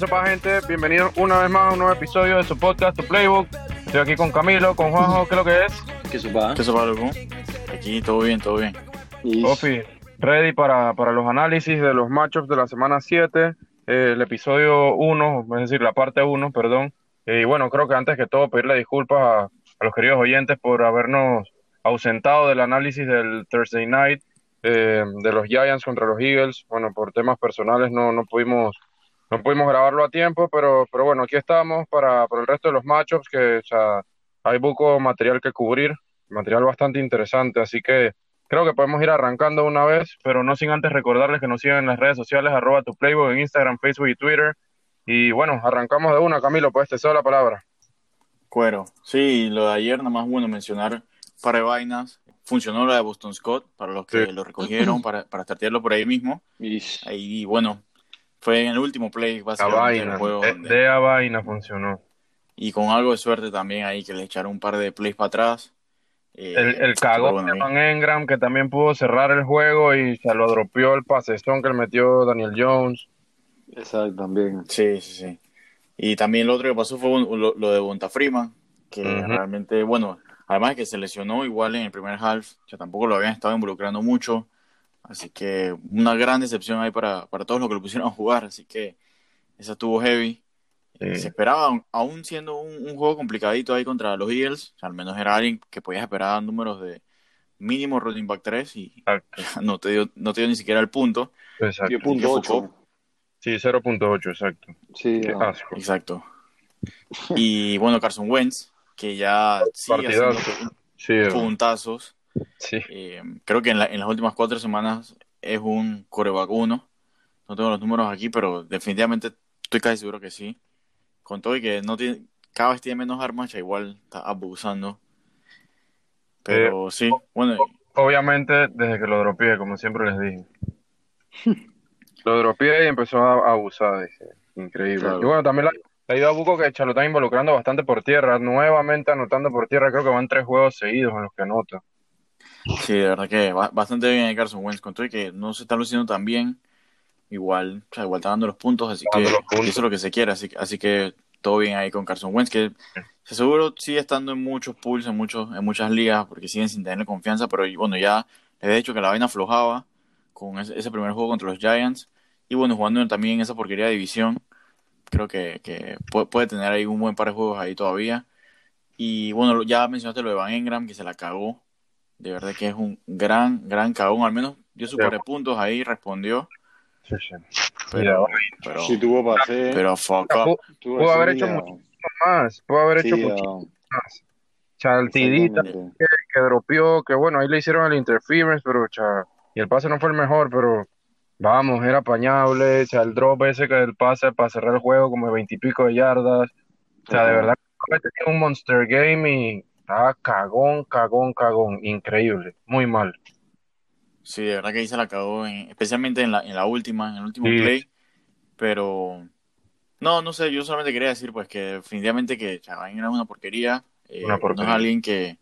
¿Qué sopa, gente? Bienvenidos una vez más a un nuevo episodio de su podcast, tu Playbook. Estoy aquí con Camilo, con Juanjo, ¿qué es lo que es? ¿Qué sopa? ¿Qué sopa, loco? Aquí todo bien, todo bien. Ofi, ready para, para los análisis de los matchups de la semana 7, eh, el episodio 1, es decir, la parte 1, perdón. Y bueno, creo que antes que todo pedirle disculpas a, a los queridos oyentes por habernos ausentado del análisis del Thursday Night eh, de los Giants contra los Eagles. Bueno, por temas personales no, no pudimos no pudimos grabarlo a tiempo, pero, pero bueno, aquí estamos para, para el resto de los matchups, que o sea, hay poco material que cubrir, material bastante interesante, así que creo que podemos ir arrancando una vez, pero no sin antes recordarles que nos sigan en las redes sociales, arroba tu playbook en Instagram, Facebook y Twitter. Y bueno, arrancamos de una, Camilo, pues te cedo la palabra. Cuero. Sí, lo de ayer, nada más bueno mencionar un par de vainas. Funcionó la de Boston Scott, para los que Sí. lo recogieron, para, para por ahí mismo. y- Ahí, bueno, fue en el último play, La básicamente, del vaina, juego. de, donde- de a vaina funcionó. Y con algo de suerte también ahí, que le echaron un par de plays para atrás. Eh, El, el cagón bueno de. Van Engram, que también pudo cerrar el juego y se lo dropeó el pasezón que le metió Daniel Jones. Exacto, también. Sí, sí, sí. Y también lo otro que pasó fue lo, lo de Bonta Freeman, que realmente, bueno, además de que se lesionó igual en el primer half, que tampoco lo habían estado involucrando mucho. Así que una gran decepción ahí para, para todos los que lo pusieron a jugar. Así que esa estuvo heavy. Sí. Se esperaba, aún siendo un, un juego complicadito ahí contra los Eagles, o sea, al menos era alguien que podías esperar números de mínimo running back 3 y no te dio, no te dio ni siquiera el punto. Exacto. 10.8. Sí, 0.8, exacto. Sí, Qué no. asco. Exacto. Y bueno, Carson Wentz, que ya sigue Partidazo. haciendo Sí, eh, puntazos. Sí. Eh, creo que en, la- en las últimas cuatro semanas es un coreback uno. No tengo los números aquí, pero definitivamente estoy casi seguro que sí. Con todo y que no tiene, cada vez tiene menos armas, ya igual está abusando. Pero sí, bueno, Obviamente, desde que lo dropeé, como siempre les dije. Lo dropeé y empezó a, abusar. dije, Increíble. Claro. Y bueno, también la, ha ido a Buco que cha, lo están involucrando bastante por tierra. Nuevamente anotando por tierra. Creo que van tres juegos seguidos en los que anota. Sí, de verdad que ba- bastante bien ahí Carson Wentz. Con todo y que no se está luciendo tan bien, igual, o sea, igual está dando los puntos, así que puntos. eso es lo que se quiere. Así, así que todo bien ahí con Carson Wentz, que se seguro sigue estando en muchos pools, en, muchos, en muchas ligas, porque siguen sin tenerle confianza, pero bueno, ya les he dicho que la vaina aflojaba con ese, ese primer juego contra los Giants, y bueno, jugando también en esa porquería de división, creo que, que puede, puede tener ahí un buen par de juegos ahí todavía. Y bueno, ya mencionaste lo de Van Engram, que se la cagó, de verdad que es un gran, gran cagón, al menos dio su Sí. puntos ahí, respondió, Sí, sí. pero, pero, Sí, tuvo pase. pero fuck Pudo, up. pudo haber hecho mucho más. Pudo haber hecho ah, más. Chaltidita que, que dropeó. Que bueno, ahí le hicieron el interference, pero cha, y el pase no fue el mejor, pero vamos, era apañable. Cha, el drop ese que el pase para cerrar el juego como de veintipico de yardas. O sea, de verdad, tenía un monster game y estaba cagón, cagón, cagón. Increíble. Muy mal. Sí, de verdad que ahí se la cagó, en- especialmente en la, en la última, en el último Sí. play. Pero, no, no sé, yo solamente quería decir pues que definitivamente que Chavain era una porquería. eh, Una No porquería. es alguien que,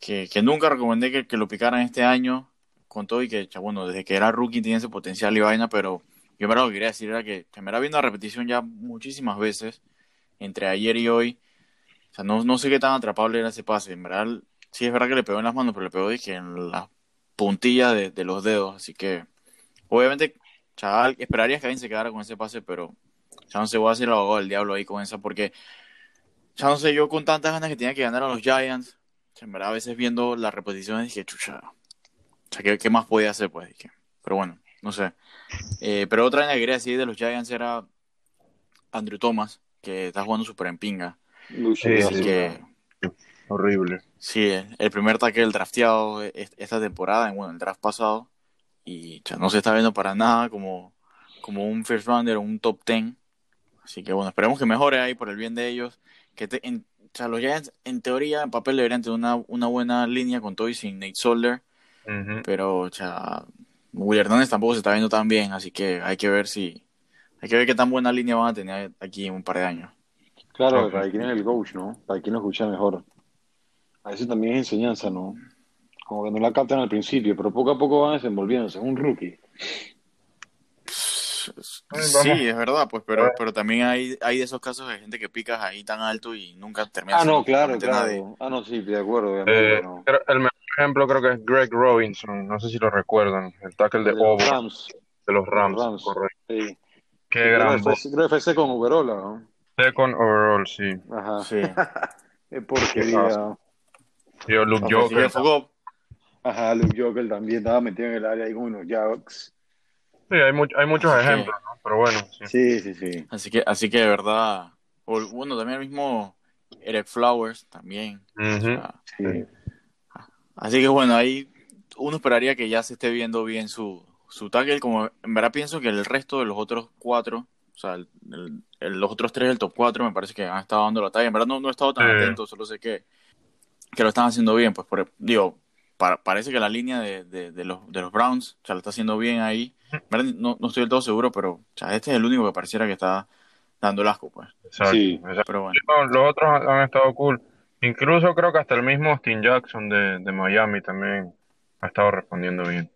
que, que nunca recomendé que, que lo picaran este año, con todo y que, bueno, desde que era rookie tiene ese potencial y vaina, pero yo verdad lo que quería decir era que me era viendo la repetición ya muchísimas veces, entre ayer y hoy. O sea, no, no sé qué tan atrapable era ese pase. En verdad, sí es verdad que le pegó en las manos, pero le pegó dije, en las puntillas de, de los dedos. Así que, obviamente, chaval, esperaría que alguien se quedara con ese pase, pero ya no sé, voy a hacer el abogado del diablo ahí con esa, porque ya no sé, yo con tantas ganas que tenía que ganar a los Giants, en verdad a veces viendo las repeticiones dije, chucha, o sea, ¿qué, qué más podía hacer? Pues dije, pero bueno, no sé. Eh, pero otra vaina que quería decir de los Giants era Andrew Thomas, que está jugando súper en pinga. Sí, que, Horrible. sí, el primer tackle drafteado es- esta temporada, en, bueno, el draft pasado, y ya, no se está viendo para nada como, como un first rounder o un top ten. Así que bueno, esperemos que mejore ahí por el bien de ellos. Que te- en, o sea, los Giants, en teoría, en papel deberían tener una, una buena línea con todo y sin Nate Solder, pero o sea, Will Hernández tampoco se está viendo tan bien, así que hay que ver si, hay que ver qué tan buena línea van a tener aquí en un par de años. Claro, Ok. para quien es el coach, ¿no? Para quien lo escucha mejor. A veces también es enseñanza, ¿no? Como que no la captan al principio, pero poco a poco van desenvolviéndose. Es un rookie. Sí, es verdad, pues, pero, pero también hay, hay de esos casos de gente que picas ahí tan alto y nunca termina Ah, no, claro, claro. nadie. Ah, no, sí, de acuerdo. Eh, no. el mejor ejemplo creo que es Greg Robinson, no sé si lo recuerdan, el tackle de De los Rams. de los Rams, correcto. Sí. Qué Creo gran creo FC con Uberola, ¿no? Second overall, sí. Ajá. Sí. Qué porquería. Yo, Luke Joker, Ajá, Luke Joker también estaba metido en el área ahí con unos Jacks. sí, hay, much- hay muchos Así que- ejemplos, ¿no? Pero bueno, sí. Sí, sí, sí. Así que, así que de verdad, o, bueno, también el mismo Eric Flowers también. O Ujú. sea, sí. así que bueno, ahí uno esperaría que ya se esté viendo bien su, su tackle, como en verdad pienso que el resto de los otros cuatro, sea, el- el- el- los otros tres del top cuatro me parece que han estado dando la talla. En verdad no, no he estado tan atento, solo sé que, que lo están haciendo bien, pues por, digo, pa- parece que la línea de, de, de los, de los Browns, o sea, lo está haciendo bien ahí. En verdad no, no estoy del todo seguro, pero o sea, este es el único que pareciera que está dando el asco, pues. Exacto, Sí. exacto. Pero bueno. No, los otros han, han estado cool. Incluso creo que hasta el mismo Austin Jackson de, de Miami también ha estado respondiendo bien.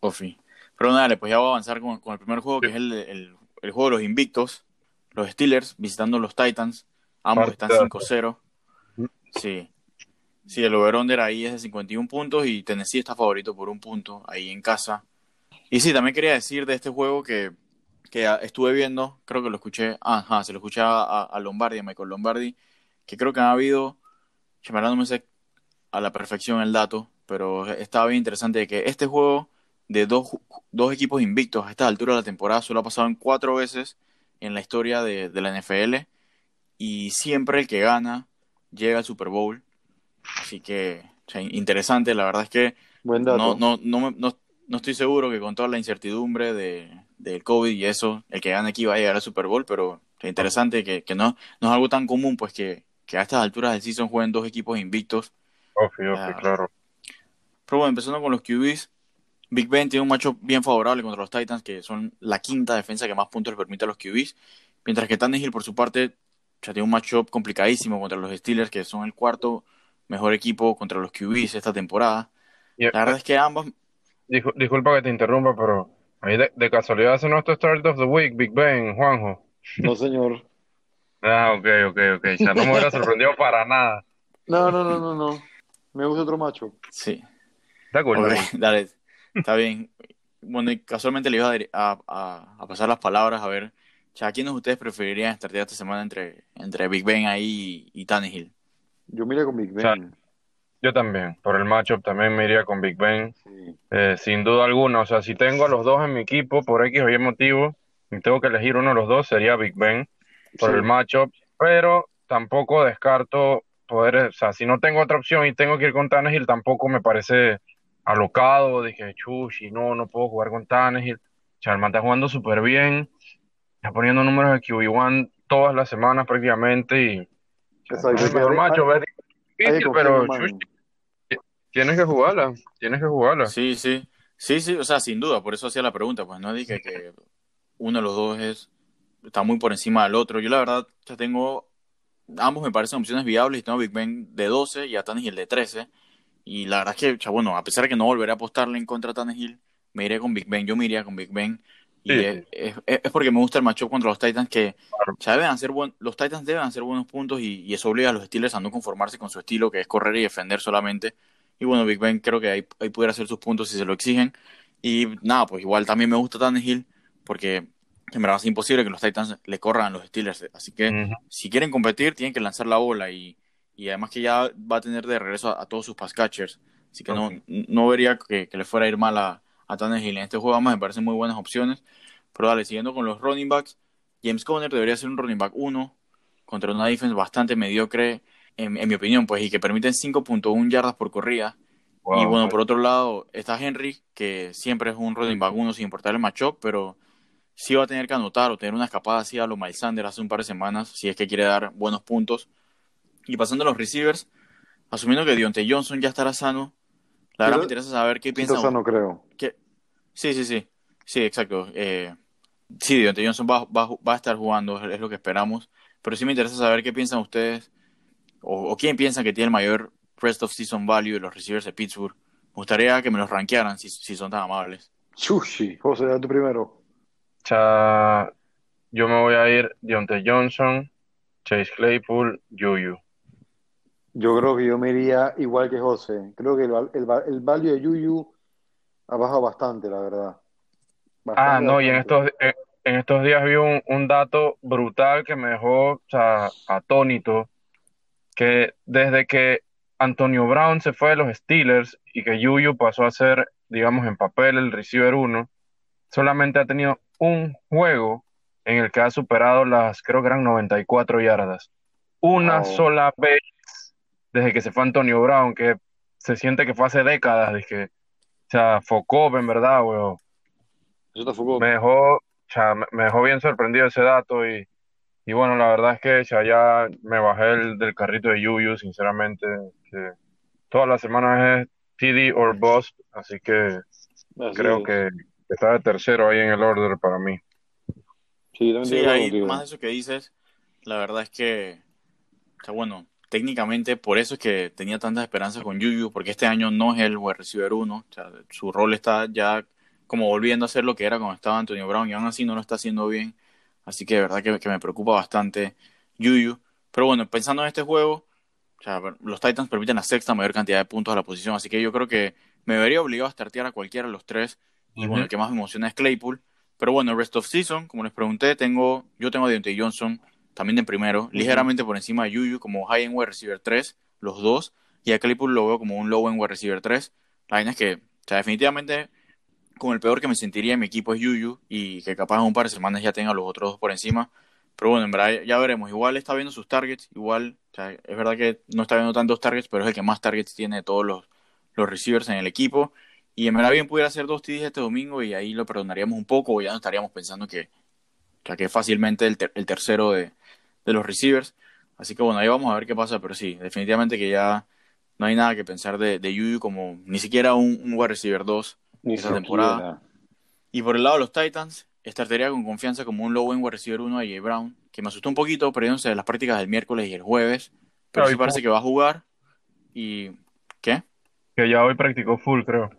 Ofi. Pero nada, dale, pues ya voy a avanzar con, con el primer juego, que es el, el, el juego de los invictos. Los Steelers visitando los Titans. Ambos están Partidazo. 5-0. Sí. Sí, el over-under ahí es de 51 puntos y Tennessee está favorito por un punto ahí en casa. Y sí, también quería decir de este juego que, que estuve viendo, creo que lo escuché, ajá, se lo escuché a, a Lombardi, a Michael Lombardi, que creo que han habido, que en verdad no me sé a la perfección el dato, pero estaba bien interesante de que este juego de dos, dos equipos invictos a esta altura de la temporada solo ha pasado en cuatro veces en la historia de, de la NFL y siempre el que gana llega al Super Bowl. Así que, o sea, interesante, la verdad es que Buen dato. no, no, no, me- no, no estoy seguro que con toda la incertidumbre de, del COVID y eso, el que gane aquí va a llegar al Super Bowl, pero o sea, interesante que, que no, no es algo tan común, pues que, que a estas alturas del season jueguen dos equipos invictos. Ah. claro. Pero bueno, empezando con los QBs, Big Ben tiene un macho bien favorable contra los Titans, que son la quinta defensa que más puntos les permite a los QBs, mientras que Tannehill, por su parte, ya tiene un matchup complicadísimo contra los Steelers, que son el cuarto mejor equipo contra los QBs esta temporada. La verdad es que ambos Discul- disculpa que te interrumpa, pero ahí de, de casualidad ese no es tu Start of the Week, Big Ben, Juanjo. No, señor. Ah, ok, ok, ok. O sea, no me hubiera sorprendido para nada. No, no, no, no, no. Me gusta otro macho. Sí, Está cool, ok, está cool. dale, está bien. Bueno, y casualmente le iba a, a, a- a pasar las palabras a ver, o sea, ¿a quiénes ustedes preferirían startear esta semana entre, entre Big Ben ahí y, y Tannehill? Yo miré con Big Ben. O sea, Yo también, por el matchup también me iría con Big Ben, Sí. eh, sin duda alguna. O sea, si tengo a los dos en mi equipo por X o Y motivo y tengo que elegir uno de los dos, sería Big Ben por Sí. el matchup, pero tampoco descarto poder, o sea, si no tengo otra opción y tengo que ir con Tannehill, tampoco me parece alocado, dije, chuchi, no, no puedo jugar con Tannehill. O sea, el man está jugando súper bien, está poniendo números de QB1 todas las semanas prácticamente y Exacto. es el mejor es Hay difícil, pero chuchi, tienes que jugarla, tienes que jugarla. Sí, sí, sí, sí, o sea, sin duda, por eso hacía la pregunta, pues no dije que uno de los dos es, está muy por encima del otro. Yo la verdad ya tengo, ambos me parecen opciones viables y tengo a Big Ben de 12 y a Tannehill de 13. Y la verdad es que, o sea, bueno, a pesar de que no volveré a apostarle en contra de Tannehill, me iré con Big Ben, yo me iría con Big Ben. Y Sí, es, es- es porque me gusta el matchup contra los Titans que o sea, deben hacer buen- los Titans deben hacer buenos puntos y, y eso obliga a los Steelers a no conformarse con su estilo, que es correr y defender solamente. Y bueno, Big Ben creo que ahí, ahí pudiera hacer sus puntos si se lo exigen. Y nada, pues igual también me gusta Tannehill porque en verdad es imposible que los Titans le corran a los Steelers. Así que si quieren competir, tienen que lanzar la bola y, y además que ya va a tener de regreso a, a todos sus pass catchers. Así que no, no vería que, que le fuera a ir mal a, a Tannehill en este juego. Además, me parecen muy buenas opciones. Pero dale, siguiendo con los running backs, James Conner debería ser un running back 1 contra una defense bastante mediocre, en, en mi opinión, pues, y que permiten 5.1 yardas por corrida. Wow, y bueno, pues. por otro lado, está Henry, que siempre es un running back 1 sin importar el matchup, pero sí va a tener que anotar o tener una escapada así a lo Miles Sanders hace un par de semanas, si es que quiere dar buenos puntos. Y pasando a los receivers, asumiendo que Dionte Johnson ya estará sano, la verdad me interesa saber qué piensa. Entonces no creo. que- Sí, sí, sí. Sí, exacto. Eh, sí, Dionte Johnson va, va- va a estar jugando, es lo que esperamos. Pero sí me interesa saber qué piensan ustedes, o, o quién piensa que tiene el mayor rest of season value de los receivers de Pittsburgh. Me gustaría que me los rankearan si, si son tan amables. Sushi. José, da tu primero. cha, yo me voy a ir Deontay Johnson, Chase Claypool, Yuyu. Yo creo que yo me iría igual que José. Creo que el, el, el value de Yuyu ha bajado bastante, la verdad. Ah, Bastante, no, y en estos, en, en estos días vi un, un dato brutal que me dejó, o sea, atónito, que desde que Antonio Brown se fue de los Steelers y que Yuyu pasó a ser, digamos, en papel el receiver uno, solamente ha tenido un juego en el que ha superado las, creo que eran 94 yardas. Una Wow. sola vez desde que se fue Antonio Brown, que se siente que fue hace décadas, de que, o sea, Focop, en verdad, weón. Eso te fue Me dejó, o sea, me dejó bien sorprendido ese dato y, y bueno, la verdad es que o sea, ya me bajé el- del carrito de Yuyu, sinceramente, que todas las semanas es TD or Bust, así que Así creo es. que está de tercero ahí en el order para mí. Sí, también Sí, contigo. más de eso que dices, la verdad es que, o sea, bueno, técnicamente por eso es que tenía tantas esperanzas con Yuyu, porque este año no es el wide receiver uno, o sea, su rol está ya como volviendo a ser lo que era cuando estaba Antonio Brown y aún así no lo está haciendo bien, así que de verdad que, que me preocupa bastante Yuyu, pero bueno, pensando en este juego, o sea, los Titans permiten la sexta mayor cantidad de puntos a la posición, así que yo creo que me vería obligado a startear a cualquiera de los tres, y bueno, el que más me emociona es Claypool, pero bueno, el rest of season, como les pregunté, tengo, yo tengo a Deontay Johnson también de primero, ligeramente por encima de Yuyu como high end wide receiver 3, los dos, y a Claypool lo veo como un low end wide receiver 3. La vaina es que, o sea, definitivamente con el peor que me sentiría en mi equipo es Yuyu y que capaz en un par de semanas ya tenga los otros dos por encima. Pero bueno, en verdad ya veremos. Igual está viendo sus targets, igual, o sea, es verdad que no está viendo tantos targets, pero es el que más targets tiene de todos los, los receivers en el equipo. Y en verdad bien pudiera hacer dos TDs este domingo y ahí lo perdonaríamos un poco o ya no estaríamos pensando que, o sea, que es fácilmente el, ter- el tercero de, de los receivers. Así que bueno, ahí vamos a ver qué pasa, pero sí, definitivamente que ya no hay nada que pensar de, de Yuyu como ni siquiera un, un wide receiver 2 Ni esta temporada. Y por el lado de los Titans, startaría con confianza como un low end wide receiver 1 a Jay Brown, que me asustó un poquito perdiéndose de las prácticas del miércoles y el jueves, pero Claro, sí parece que va a jugar. ¿Y qué? Que ya hoy practicó full, creo.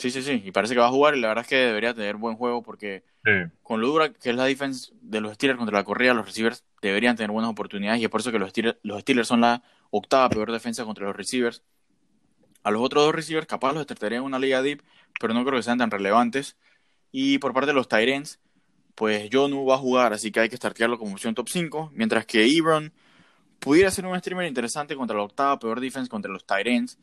Sí, sí, sí, y parece que va a jugar y la verdad es que debería tener buen juego porque Sí. con lo dura que es la defense de los Steelers contra la corrida, los receivers deberían tener buenas oportunidades y es por eso que los Steelers, los Steelers son la octava peor defensa contra los receivers. A los otros dos receivers capaz los trataría en una liga deep, pero no creo que sean tan relevantes. Y por parte de los Tyrants, pues Jonu va a jugar, así que hay que startearlo como opción top 5, mientras que Ebron pudiera ser un streamer interesante contra la octava peor defense contra los Tyrants.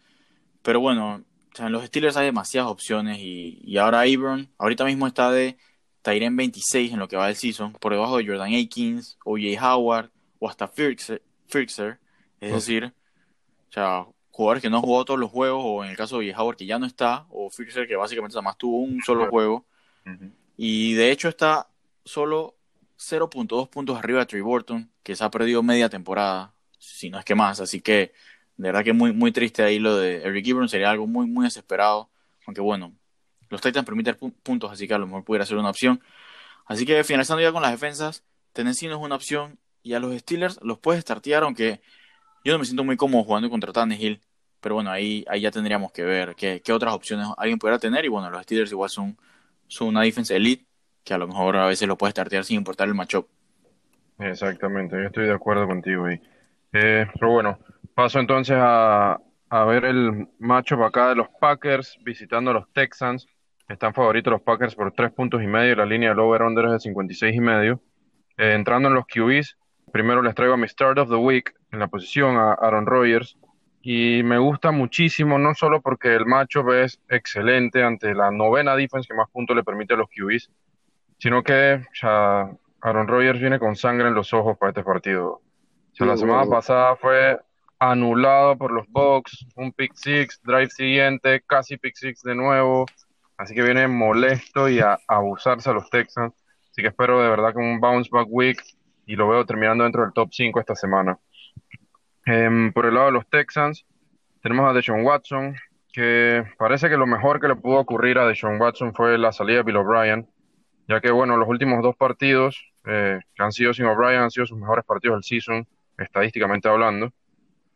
Pero bueno, sea, en los Steelers hay demasiadas opciones y, y ahora Ebron, ahorita mismo está de Tyrant 26 en lo que va del season, por debajo de Jordan Akins, O.J. Howard o hasta. Firkser. Es decir, o sea, jugadores que no han jugado todos los juegos, o en el caso de. Howard que ya no está, o Firkser que básicamente nada más tuvo un solo juego. Y de hecho está solo 0.2 puntos arriba de Trey Burton, que se ha perdido media temporada, si no es que más. Así que de verdad que muy, muy triste ahí lo de Eric Ebron, sería algo muy, muy desesperado. Aunque bueno, los Titans permiten pu- puntos, así que a lo mejor pudiera ser una opción. Así que finalizando ya con las defensas, Tennessee es una opción. Y a los Steelers los puedes startear, aunque yo no me siento muy cómodo jugando contra Tannehill. Pero bueno, ahí, ahí ya tendríamos que ver qué, qué otras opciones alguien pudiera tener. Y bueno, los Steelers igual son, son una defensa elite, que a lo mejor a veces lo puedes startear sin importar el matchup. Exactamente, yo estoy de acuerdo contigo ahí. Eh, pero bueno, paso entonces a, a ver el matchup acá de los Packers visitando a los Texans. Están favoritos los Packers por tres puntos y medio. La línea del over-under es de 56 y medio. Eh, entrando en los QBs, primero les traigo a mi start of the week en la posición a Aaron Rodgers. Y me gusta muchísimo, no solo porque el matchup es excelente ante la novena defense que más puntos le permite a los QBs, sino que sea, Aaron Rodgers viene con sangre en los ojos para este partido. O sea, la semana pasada fue anulado por los Bucks, un pick six, drive siguiente, casi pick six de nuevo. Así que viene molesto y a, abusarse a los Texans. Así que espero de verdad que un bounce back week y lo veo terminando dentro del top 5 esta semana. Em, por el lado de los Texans, tenemos a Deshaun Watson, que parece que lo mejor que le pudo ocurrir a Deshaun Watson fue la salida de Bill O'Brien, ya que, bueno, los últimos dos partidos eh, que han sido sin O'Brien han sido sus mejores partidos del season, estadísticamente hablando.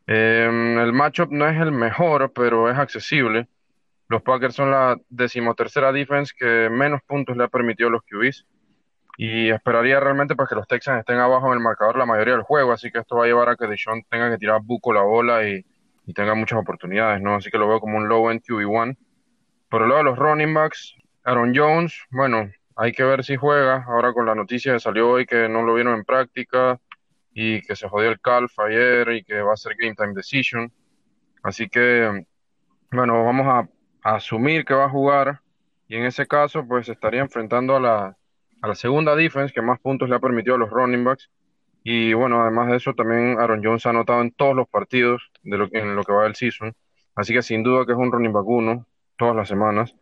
Em, el matchup no es el mejor, pero es accesible. Los Packers son la decimotercera defense que menos puntos le ha permitido a los QBs. y esperaría realmente para pues, que los Texans estén abajo en el marcador la mayoría del juego, así que esto va a llevar a que Deshaun tenga que tirar buco la bola y, y tenga muchas oportunidades, ¿no? Así que lo veo como un low end QB1. Por el lado de los running backs, Aaron Jones, bueno, hay que ver si juega. Ahora con la noticia que salió hoy que no lo vieron en práctica y que se jodió el calf ayer y que va a ser game time decision. Así que, bueno, vamos a, asumir que va a jugar y en ese caso, pues estaría enfrentando a la, a la segunda defense que más puntos le ha permitido a los running backs. Y bueno, además de eso, también Aaron Jones ha anotado en todos los partidos de lo, en lo que va del season. Así que sin duda que es un running back uno todas las semanas.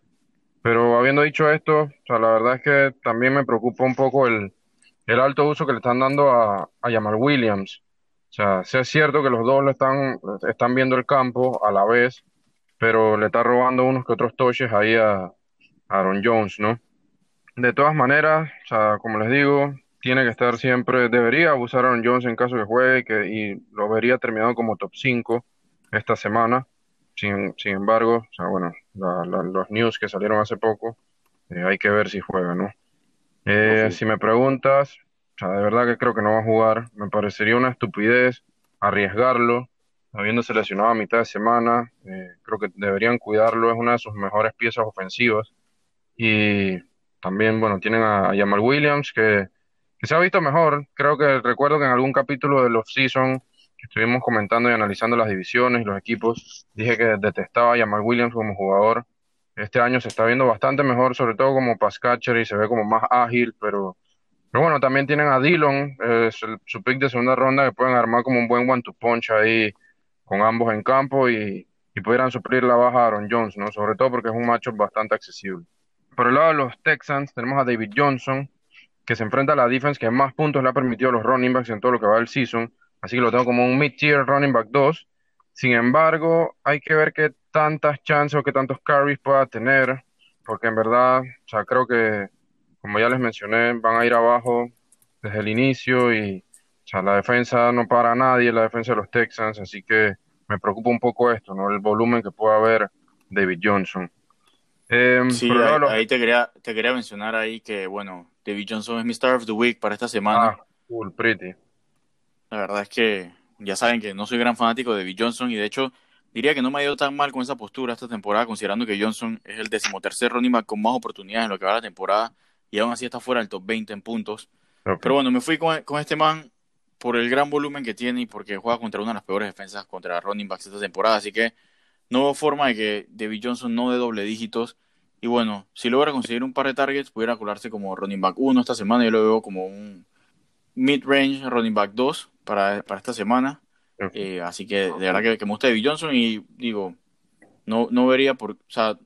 Pero habiendo dicho esto, la verdad es que también me preocupa un poco el, el alto uso que le están dando a, a Jamal Williams. O sea, sí es cierto que los dos le están, están viendo el campo a la vez, pero le está robando unos que otros toches ahí a Aaron Jones, ¿no? De todas maneras, o sea, como les digo, tiene que estar siempre, debería abusar Aaron Jones en caso que juegue que, y lo vería terminado como top 5 esta semana. Sin, sin embargo, o sea, bueno, los news que salieron hace poco, eh, hay que ver si juega, ¿no? Eh, Si me preguntas, de verdad que creo que no va a jugar. Me parecería una estupidez arriesgarlo, habiéndose lesionado a mitad de semana. Eh, creo que deberían cuidarlo, es una de sus mejores piezas ofensivas. Y también, bueno, tienen a, a Jamal Williams, que, se ha visto mejor. Creo que recuerdo que en algún capítulo de los season que estuvimos comentando y analizando las divisiones y los equipos, dije que detestaba a Jamal Williams como jugador. Este año se está viendo bastante mejor, sobre todo como pass catcher y se ve como más ágil, pero, pero bueno, también tienen a Dillon, su pick de segunda ronda, que pueden armar como un buen one-to punch ahí con ambos en campo y, y pudieran suplir la baja a Aaron Jones, ¿no? Sobre todo porque es un macho bastante accesible. Por el lado de los Texans tenemos a David Johnson, que se enfrenta a la defense que más puntos le ha permitido a los running backs en todo lo que va del season. Así que lo tengo como un mid-tier running back 2. Sin embargo, hay que ver qué tantas chances o qué tantos carries pueda tener, porque en verdad, o sea, creo que, como ya les mencioné, van a ir abajo desde el inicio y o sea, la defensa no para a nadie, la defensa de los Texans, así que me preocupa un poco esto, ¿no? El volumen que pueda haber David Johnson. Eh, sí, ahí, te, quería, te quería mencionar ahí que, bueno, David Johnson es mi Star of the Week para esta semana. Ah, cool, pretty. La verdad es que ya saben que no soy gran fanático de David Johnson y de hecho diría que no me ha ido tan mal con esa postura esta temporada, considerando que Johnson es el decimotercer running back con más oportunidades en lo que va la temporada y aún así está fuera del top 20 en puntos. Pero bueno, me fui con, con, este man por el gran volumen que tiene y porque juega contra una de las peores defensas contra running backs esta temporada, así que no veo forma de que David Johnson no dé doble dígitos. Y bueno, si logra conseguir un par de targets, pudiera colarse como running back 1 esta semana. Yo lo veo como un mid-range running back 2 para, para esta semana. Eh, así que de verdad que, me gusta David Johnson y digo, no, no vería por, o sea,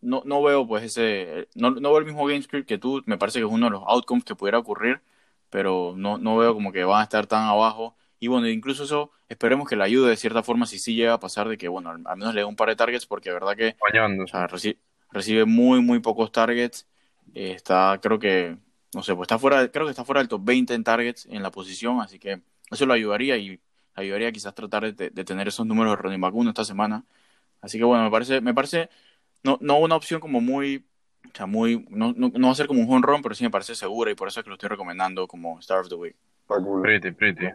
no, no veo pues ese, no, no veo el mismo game script que tú, me parece que es uno de los outcomes que pudiera ocurrir, pero no, no veo como que van a estar tan abajo. Y bueno, incluso eso esperemos que le ayude de cierta forma si sí llega a pasar de que, bueno, al, menos le dé un par de targets porque de verdad que recibe, muy, muy pocos targets. Eh, está, creo que, no sé, pues está fuera, creo que está fuera del top 20 en targets en la posición, así que eso lo ayudaría y ayudaría quizás tratar de, tener esos números de running back esta semana. Así que bueno, me parece, me parece no, no una opción como muy, o sea, muy, no, no, no va a ser como un home run, pero sí me parece segura y por eso es que lo estoy recomendando como Star of the Week. Pretty, pretty.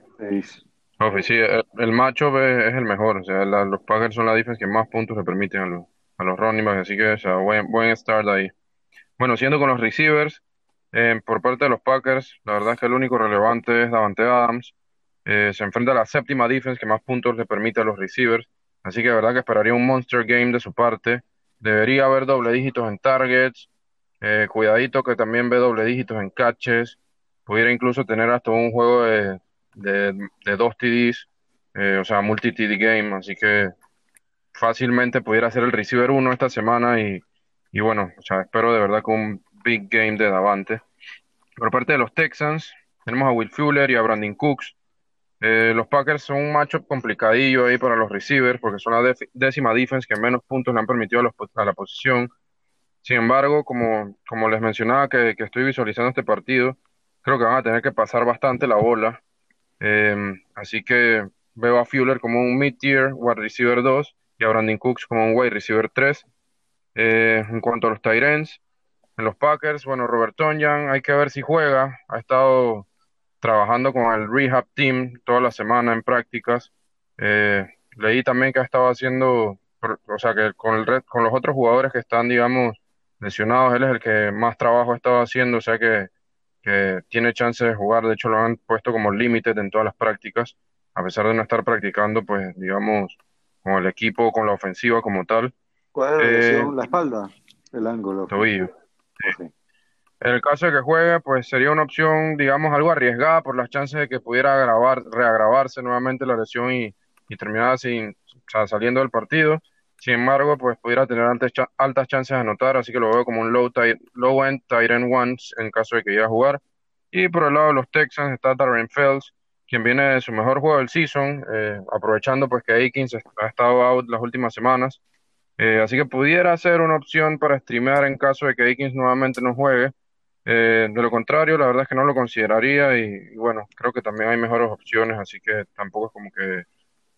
sí, el, macho es el mejor. O sea, los Packers son la defensa que más puntos le permiten a los, a los running backs. Así que, o sea, buen, buen start ahí. Bueno, siendo con los receivers, eh, por parte de los Packers, la verdad es que el único relevante es Davante Adams. Eh, se enfrenta a la séptima defense que más puntos le permite a los receivers. Así que, de verdad que esperaría un monster game de su parte. Debería haber doble dígitos en targets. Eh, cuidadito que también ve doble dígitos en catches pudiera incluso tener hasta un juego de, de, dos TDs, eh, o sea, multi-TD game, así que fácilmente pudiera ser el receiver uno esta semana y, y bueno, o sea, espero de verdad con un big game de Davante. Por parte de los Texans, tenemos a Will Fuller y a Brandon Cooks. Eh, los Packers son un matchup complicadillo ahí para los receivers porque son la décima defense que menos puntos le han permitido a, la posición. Sin embargo, como, como les mencionaba que, estoy visualizando este partido, creo que van a tener que pasar bastante la bola. Em, así que veo a Fuller como un mid-tier wide receiver 2 y a Brandon Cooks como un wide receiver 3. Eh, en cuanto a los Tyrants, en los Packers, bueno, Robert Tonyan, hay que ver si juega. Ha estado trabajando con el rehab team toda la semana en prácticas. Eh, leí también que ha estado haciendo, o sea, que con, el con los otros jugadores que están, digamos, lesionados, él es el que más trabajo ha estado haciendo, o sea que, que tiene chance de jugar. De hecho, lo han puesto como límite en todas las prácticas, a pesar de no estar practicando, pues, digamos, con el equipo, con la ofensiva como tal. ¿Cuál es la lesión? ¿La espalda? El ángulo. Tobillo. En el caso de que juegue, pues sería una opción, digamos, algo arriesgada por las chances de que pudiera agravar, reagravarse nuevamente la lesión y, terminar sin, saliendo del partido. Sin embargo, pues pudiera tener altas, altas chances de anotar, así que lo veo como un low, low end tight end ones en caso de que quiera jugar. Y por el lado de los Texans está Darren Fells, quien viene de su mejor juego del season, eh, aprovechando pues que Aikins ha estado out las últimas semanas. Eh, así que pudiera ser una opción para streamear en caso de que Aikins nuevamente no juegue. Eh, de lo contrario, la verdad es que no lo consideraría y, bueno, creo que también hay mejores opciones, así que tampoco es como que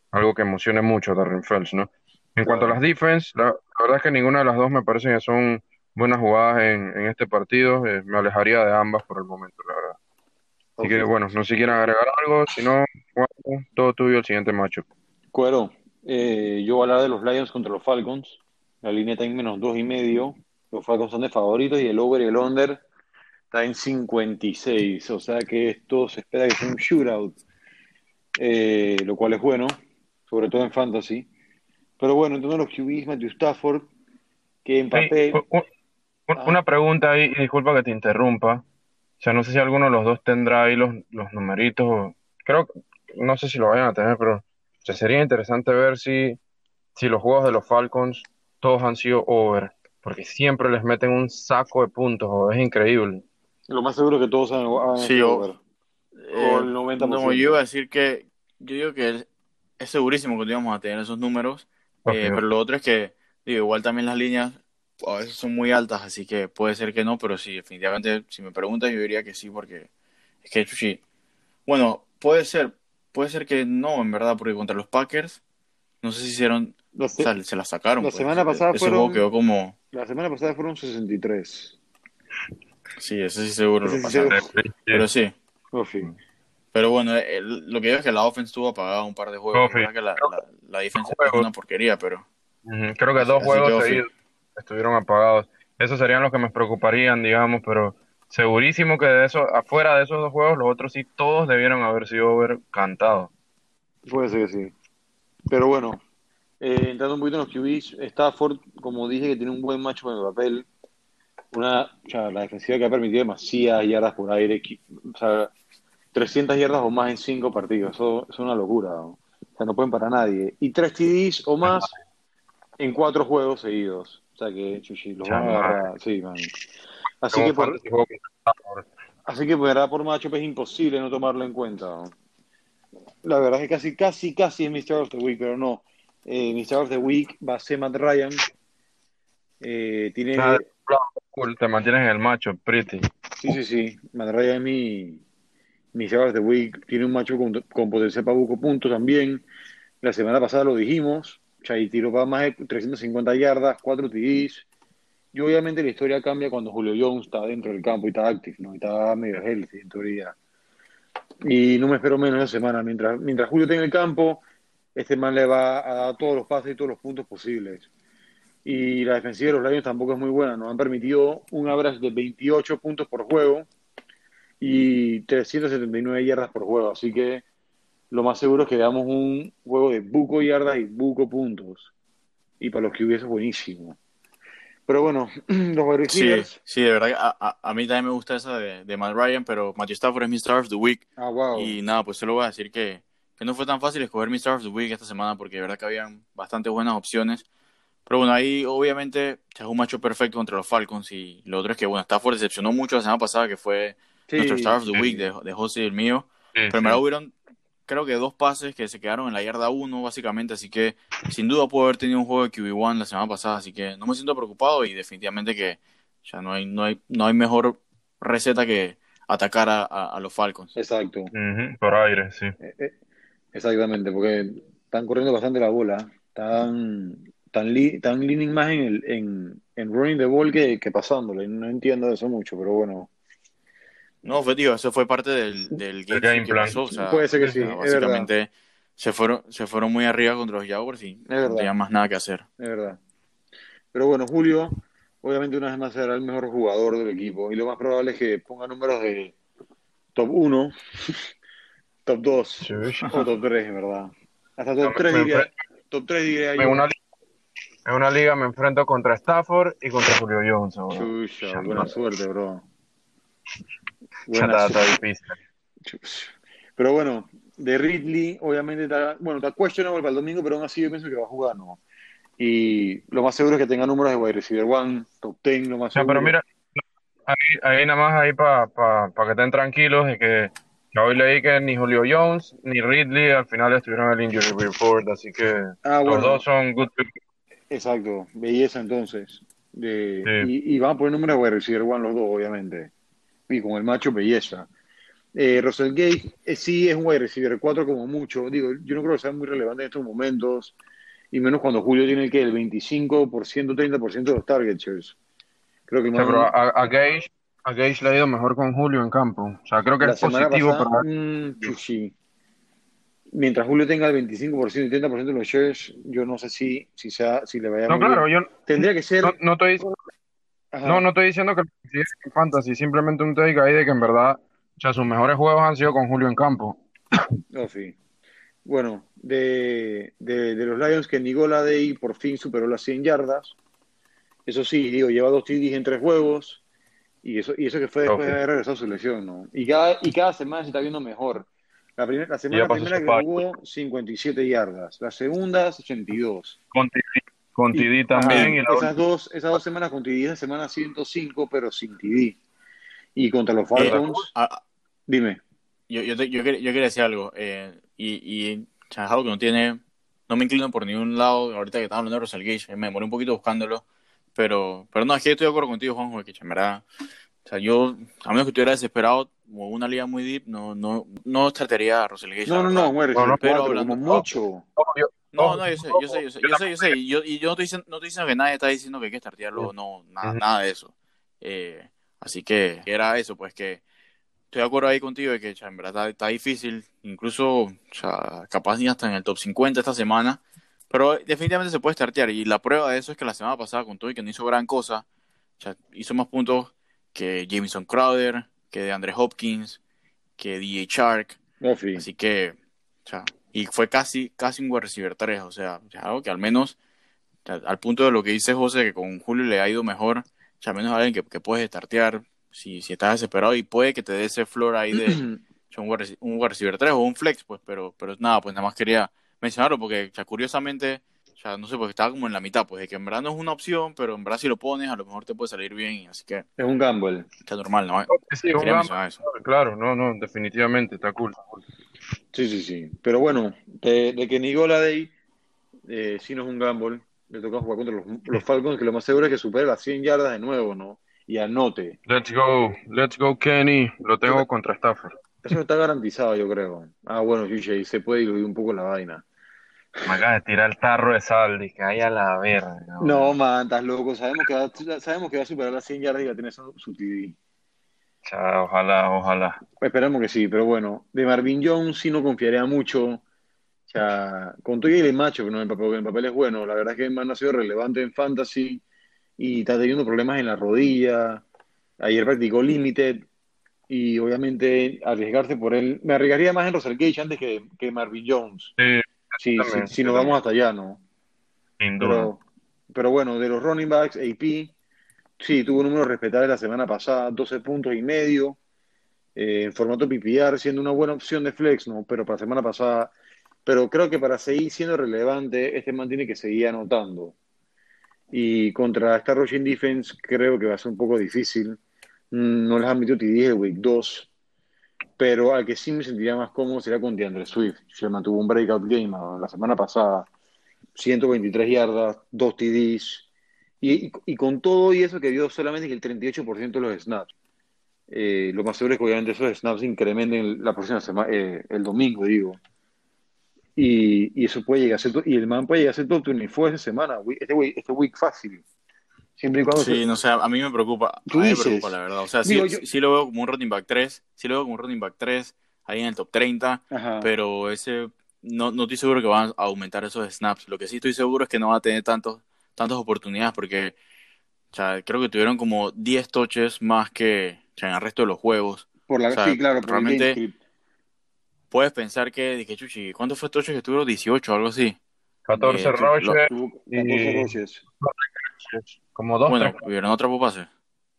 algo que emocione mucho a Darren Fells, ¿no? En cuanto a las defense, la, verdad es que ninguna de las dos me parece que son buenas jugadas en, en este partido. me alejaría de ambas por el momento, la verdad. Así que bueno, no sé si quieren agregar algo, si no, todo tuyo el siguiente macho. Cuero, eh, yo voy a hablar de los Lions contra los Falcons. La línea está en menos dos y medio. Los Falcons son de favoritos y el over y el under está en 56. O sea que esto se espera que sea un shootout, eh, lo cual es bueno, sobre todo en fantasy. Pero bueno, entonces los QBs, Matthew Stafford, que en papel. una pregunta ahí, y disculpa que te interrumpa. O sea, no sé si alguno de los dos tendrá ahí los, los numeritos. Creo, no sé si lo vayan a tener, pero sería interesante ver si, si los juegos de los Falcons todos han sido over, porque siempre les meten un saco de puntos, es increíble. Lo más seguro es que todos han, sido over. o el 90%. Eh, no, yo iba a decir que yo digo que es, segurísimo que íbamos a tener esos números, eh, pero lo otro es que digo, igual también las líneas a veces son muy altas, así que puede ser que no, pero sí, definitivamente, si me preguntas, yo diría que sí, porque es que sí. Bueno, puede ser, puede ser que no, en verdad, porque contra los Packers, no sé si hicieron, o sea, se la sacaron. La pues. semana pasada Ese fueron, juego quedó como... La semana pasada fueron 63. Sí, eso sí seguro lo pasaron. Pero sí. Pero bueno, lo que digo es que la offense estuvo apagada un par de juegos. que la, la, la defensa es una porquería, pero... Creo que dos juegos seguidos estuvieron apagados. Esos serían los que me preocuparían, digamos, pero segurísimo que de eso, afuera de esos dos juegos, los otros sí todos debieron haber sido over cantados. Puede ser que sí. Pero bueno, eh, entrando un poquito en los QBs, Stafford, como dije, que tiene un buen macho en el papel. Una, o sea, la defensiva que ha permitido demasiadas yardas por aire, o sea, 300 yardas o más en cinco partidos. Eso, es una locura. O sea, no pueden para nadie. Y tres TDs o más en cuatro juegos seguidos. O sea que Chuchi los van a agarrar. Sí, man. Así que, por, así que por, por macho es imposible no tomarlo en cuenta. La verdad es que casi, casi, casi es Mr. of the Week, pero no. Eh, Mr. of the Week va a ser Matt Ryan. Eh, tiene... te mantienes en el macho, pretty. Sí, sí, sí. Ryan es mi, Mr. of the Week. Tiene un macho con, con potencial para buco puntos también. La semana pasada lo dijimos. Chay tiró para más de 350 yardas, 4 TDs. Y obviamente la historia cambia cuando Julio Jones está dentro del campo y está activo, ¿no? Y está medio healthy en teoría. Y no me espero menos esa semana. Mientras, mientras Julio tenga el campo, este man le va a dar todos los pases y todos los puntos posibles. Y la defensiva de los Lions tampoco es muy buena. Nos han permitido un average de 28 puntos por juego y 379 yardas por juego. Así que lo más seguro es que veamos un juego de buco yardas y buco puntos. Y para los que hubiese buenísimo. Pero bueno, los wide Sí, sí, de verdad, a, a, mí también me gusta esa de, de Matt Ryan, pero Matthew Stafford es mi Star of the Week. Ah, wow. Y nada, pues solo voy a decir que, que no fue tan fácil escoger mi Star of the Week esta semana, porque de verdad que habían bastante buenas opciones. Pero bueno, ahí obviamente es un macho perfecto contra los Falcons. Y lo otro es que, bueno, Stafford decepcionó mucho la semana pasada, que fue nuestro Star of the Week de, de José y el mío. pero me hubieron creo que dos pases que se quedaron en la yarda 1, básicamente. Así que sin duda puedo haber tenido un juego de QB1 la semana pasada. Así que no me siento preocupado y definitivamente que ya no hay, no hay, no hay mejor receta que atacar a, a, los Falcons. Exacto. por aire, sí. Eh, eh, exactamente, porque están corriendo bastante la bola. Están tan, li- tan leaning más en, el, en, en running the ball que, que pasándole. No entiendo eso mucho, pero bueno, No, fue, digo, eso fue parte del, del game, game que plan. pasó. O sea, puede ser que o sí, es básicamente se fueron, se fueron muy arriba contra los Jaguars y es no tenían más nada que hacer. es verdad. Pero bueno, Julio, obviamente una vez más será el mejor jugador del equipo y lo más probable es que ponga números de top 1, top 2 Chush. o top 3, ¿verdad? Hasta No, top me- 3 me diría, top 3 diría En yo. una, li- en una liga me enfrento contra Stafford y contra Julio Jones. bro. Chucha, buena suerte, bro. Ya Buena está, está suerte. difícil. Pero bueno, de Ridley, obviamente está, bueno, está questionable para el domingo, pero aún así yo pienso que va a jugar, ¿no? Y lo más seguro es que tenga números de wide receiver one, top 10, lo más No, pero seguro. mira, ahí, ahí nada más ahí para pa, pa que estén tranquilos de que ya hoy leí que ni Julio Jones ni Ridley al final estuvieron en el injury report, así que Ah, los bueno, dos son good. to- exacto, belleza entonces. De, Sí. y, y van a poner números de receiver one los dos, obviamente. Y con el macho, belleza. Eh, Russell Gage eh, sí es un wide receiver 4 como mucho. Digo, yo no creo que sea muy relevante en estos momentos, y menos cuando Julio tiene el que el 25%, 30% de los target shares. Creo que pero a, a Gage, a Gage le ha ido mejor con Julio en campo. O sea, creo que la es positivo pasada, para mm, chuchi. Mientras Julio tenga el 25% y 30% de los shares, yo no sé si, si, sea, si le vaya No, muy claro, bien. yo Tendría que ser. no, no estoy, Ajá. no, no estoy diciendo que lo en fantasy, simplemente un take ahí de que en verdad, sea, sus mejores juegos han sido con Julio en campo. Oh, sí. Bueno, de, de, de los Lions que Nigola Day por fin superó las 100 yardas. Eso sí, digo, lleva dos TDs en tres juegos. Y eso, y eso que fue después de haber regresado a su lesión, ¿no? Y cada, y cada semana se está viendo mejor. La, primera la semana primera que jugó, 57 yardas. La segunda, 82. Con TD, con Y, TD también. Y la esas dos, esas dos semanas con TD, esa semana 105, pero sin TD. Y contra los Eh, Falcons, ah, dime. yo, yo, te- yo, quería, yo quería decir algo. eh, y, y o sea, es algo que no tiene. No me inclino por ningún lado. Ahorita que estaba hablando de Russell Gage, eh, me demoré un poquito buscándolo. Pero, pero no, es que estoy de acuerdo contigo, Juanjo, que en verdad. O sea, yo, a menos que estuviera desesperado o una liga muy deep, no, no, no trataría a Russell Gage, No, no, no, muere, No, no, pero cuatro, hablando- como mucho. No, no, yo sé, yo sé, yo sé, yo yo sé, yo sé, y yo, y yo no estoy diciendo, no estoy diciendo que nadie está diciendo que hay que startearlo, no, nada, nada de eso. Eh, así que era eso, pues que estoy de acuerdo ahí contigo de que cha, en verdad está, está difícil, incluso o sea, capaz ni hasta en el top 50 esta semana, pero definitivamente se puede startear y la prueba de eso es que la semana pasada con todo y que no hizo gran cosa, o sea, hizo más puntos que Jameson Crowder, que de Andre Hopkins, que DJ Shark, No, sí. Así que, o sea, y fue casi, casi un wide receiver 3, o sea, algo que al menos, al punto de lo que dice José, que con Julio le ha ido mejor, o sea, al menos alguien que, que puedes startear si, si estás desesperado y puede que te dé ese floor ahí de un, wide receiver 3 o un flex, pues, pero, pero nada, pues nada más quería mencionarlo porque, o sea, curiosamente, sea, no sé, porque estaba como en la mitad, pues, de que en verdad no es una opción, pero en verdad si lo pones, a lo mejor te puede salir bien, así que Es un gamble. está normal, ¿no? Sí, un gamble, mencionar eso. claro, no, no, definitivamente, está cool. Sí, sí, sí. Pero bueno, de, de que Nigola Day eh, sí no es un gamble, le toca jugar contra los, los Falcons, que lo más seguro es que supere las 100 yardas de nuevo, ¿no? Y anote. Let's go, let's go, Kenny. Lo tengo contra Stafford. Eso está garantizado, yo creo. Ah, bueno, GJ, se puede diluir un poco la vaina. Me acaba de tirar el tarro de Saldi, que hay a la verga. No, man, estás loco. Sabemos que va, sabemos que va a superar las 100 yardas y va a tener su, su TD. Chao, ojalá, ojalá. Esperamos que sí, pero bueno, de Marvin Jones sí no confiaría mucho. O sea, con todo y el macho, pero no, el papel, el papel es bueno. La verdad es que no ha sido relevante en fantasy y está teniendo problemas en la rodilla. Ayer practicó limited y obviamente arriesgarse por él. Me arriesgaría más en Russell Gage antes que, que Marvin Jones. Sí, Si yo nos vamos hasta allá, ¿no? sin duda. Pero, pero bueno, de los running backs, AP, sí, tuvo números respetables la semana pasada, 12 puntos y medio, eh, en formato PPR, siendo una buena opción de flex, ¿no? Pero para la semana pasada, pero creo que para seguir siendo relevante, este man tiene que seguir anotando. Y contra esta rushing defense creo que va a ser un poco difícil. Mm, No les han metido TD de Week 2, pero al que sí me sentiría más cómodo sería con DeAndre Swift. Se mantuvo un breakout game la semana pasada. 123 yardas, 2 TDs. Y, y- y con todo y eso que dio solamente el 38% de los snaps. Eh, lo más seguro es que obviamente esos snaps incrementen la próxima semana, eh, el domingo, digo. Y, y eso puede llegar a ser, y el man puede llegar a ser top 24 esa semana, este este week fácil. Siempre y cuando Sí, se- no sé, a mí me preocupa. Tú a mí me preocupa, la verdad. O sea, sí, Digo, yo- sí lo veo como un running back 3, sí lo veo como un running back 3, ahí en el top 30, Ajá. pero ese no, no estoy seguro que van a aumentar esos snaps. Lo que sí estoy seguro es que no va a tener tantos, tantas oportunidades porque o sea, creo que tuvieron como 10 touches más que o sea, en el resto de los juegos. por la, o sea, sí, claro, por realmente-. Puedes pensar que, dije, chuchi, ¿cuántos fue touches que tuvieron? 18 o algo así. 14 Eh, rushes, lo- Tuvo 14 Y- rushes. Como dos, Bueno, tres. no atrapó pase.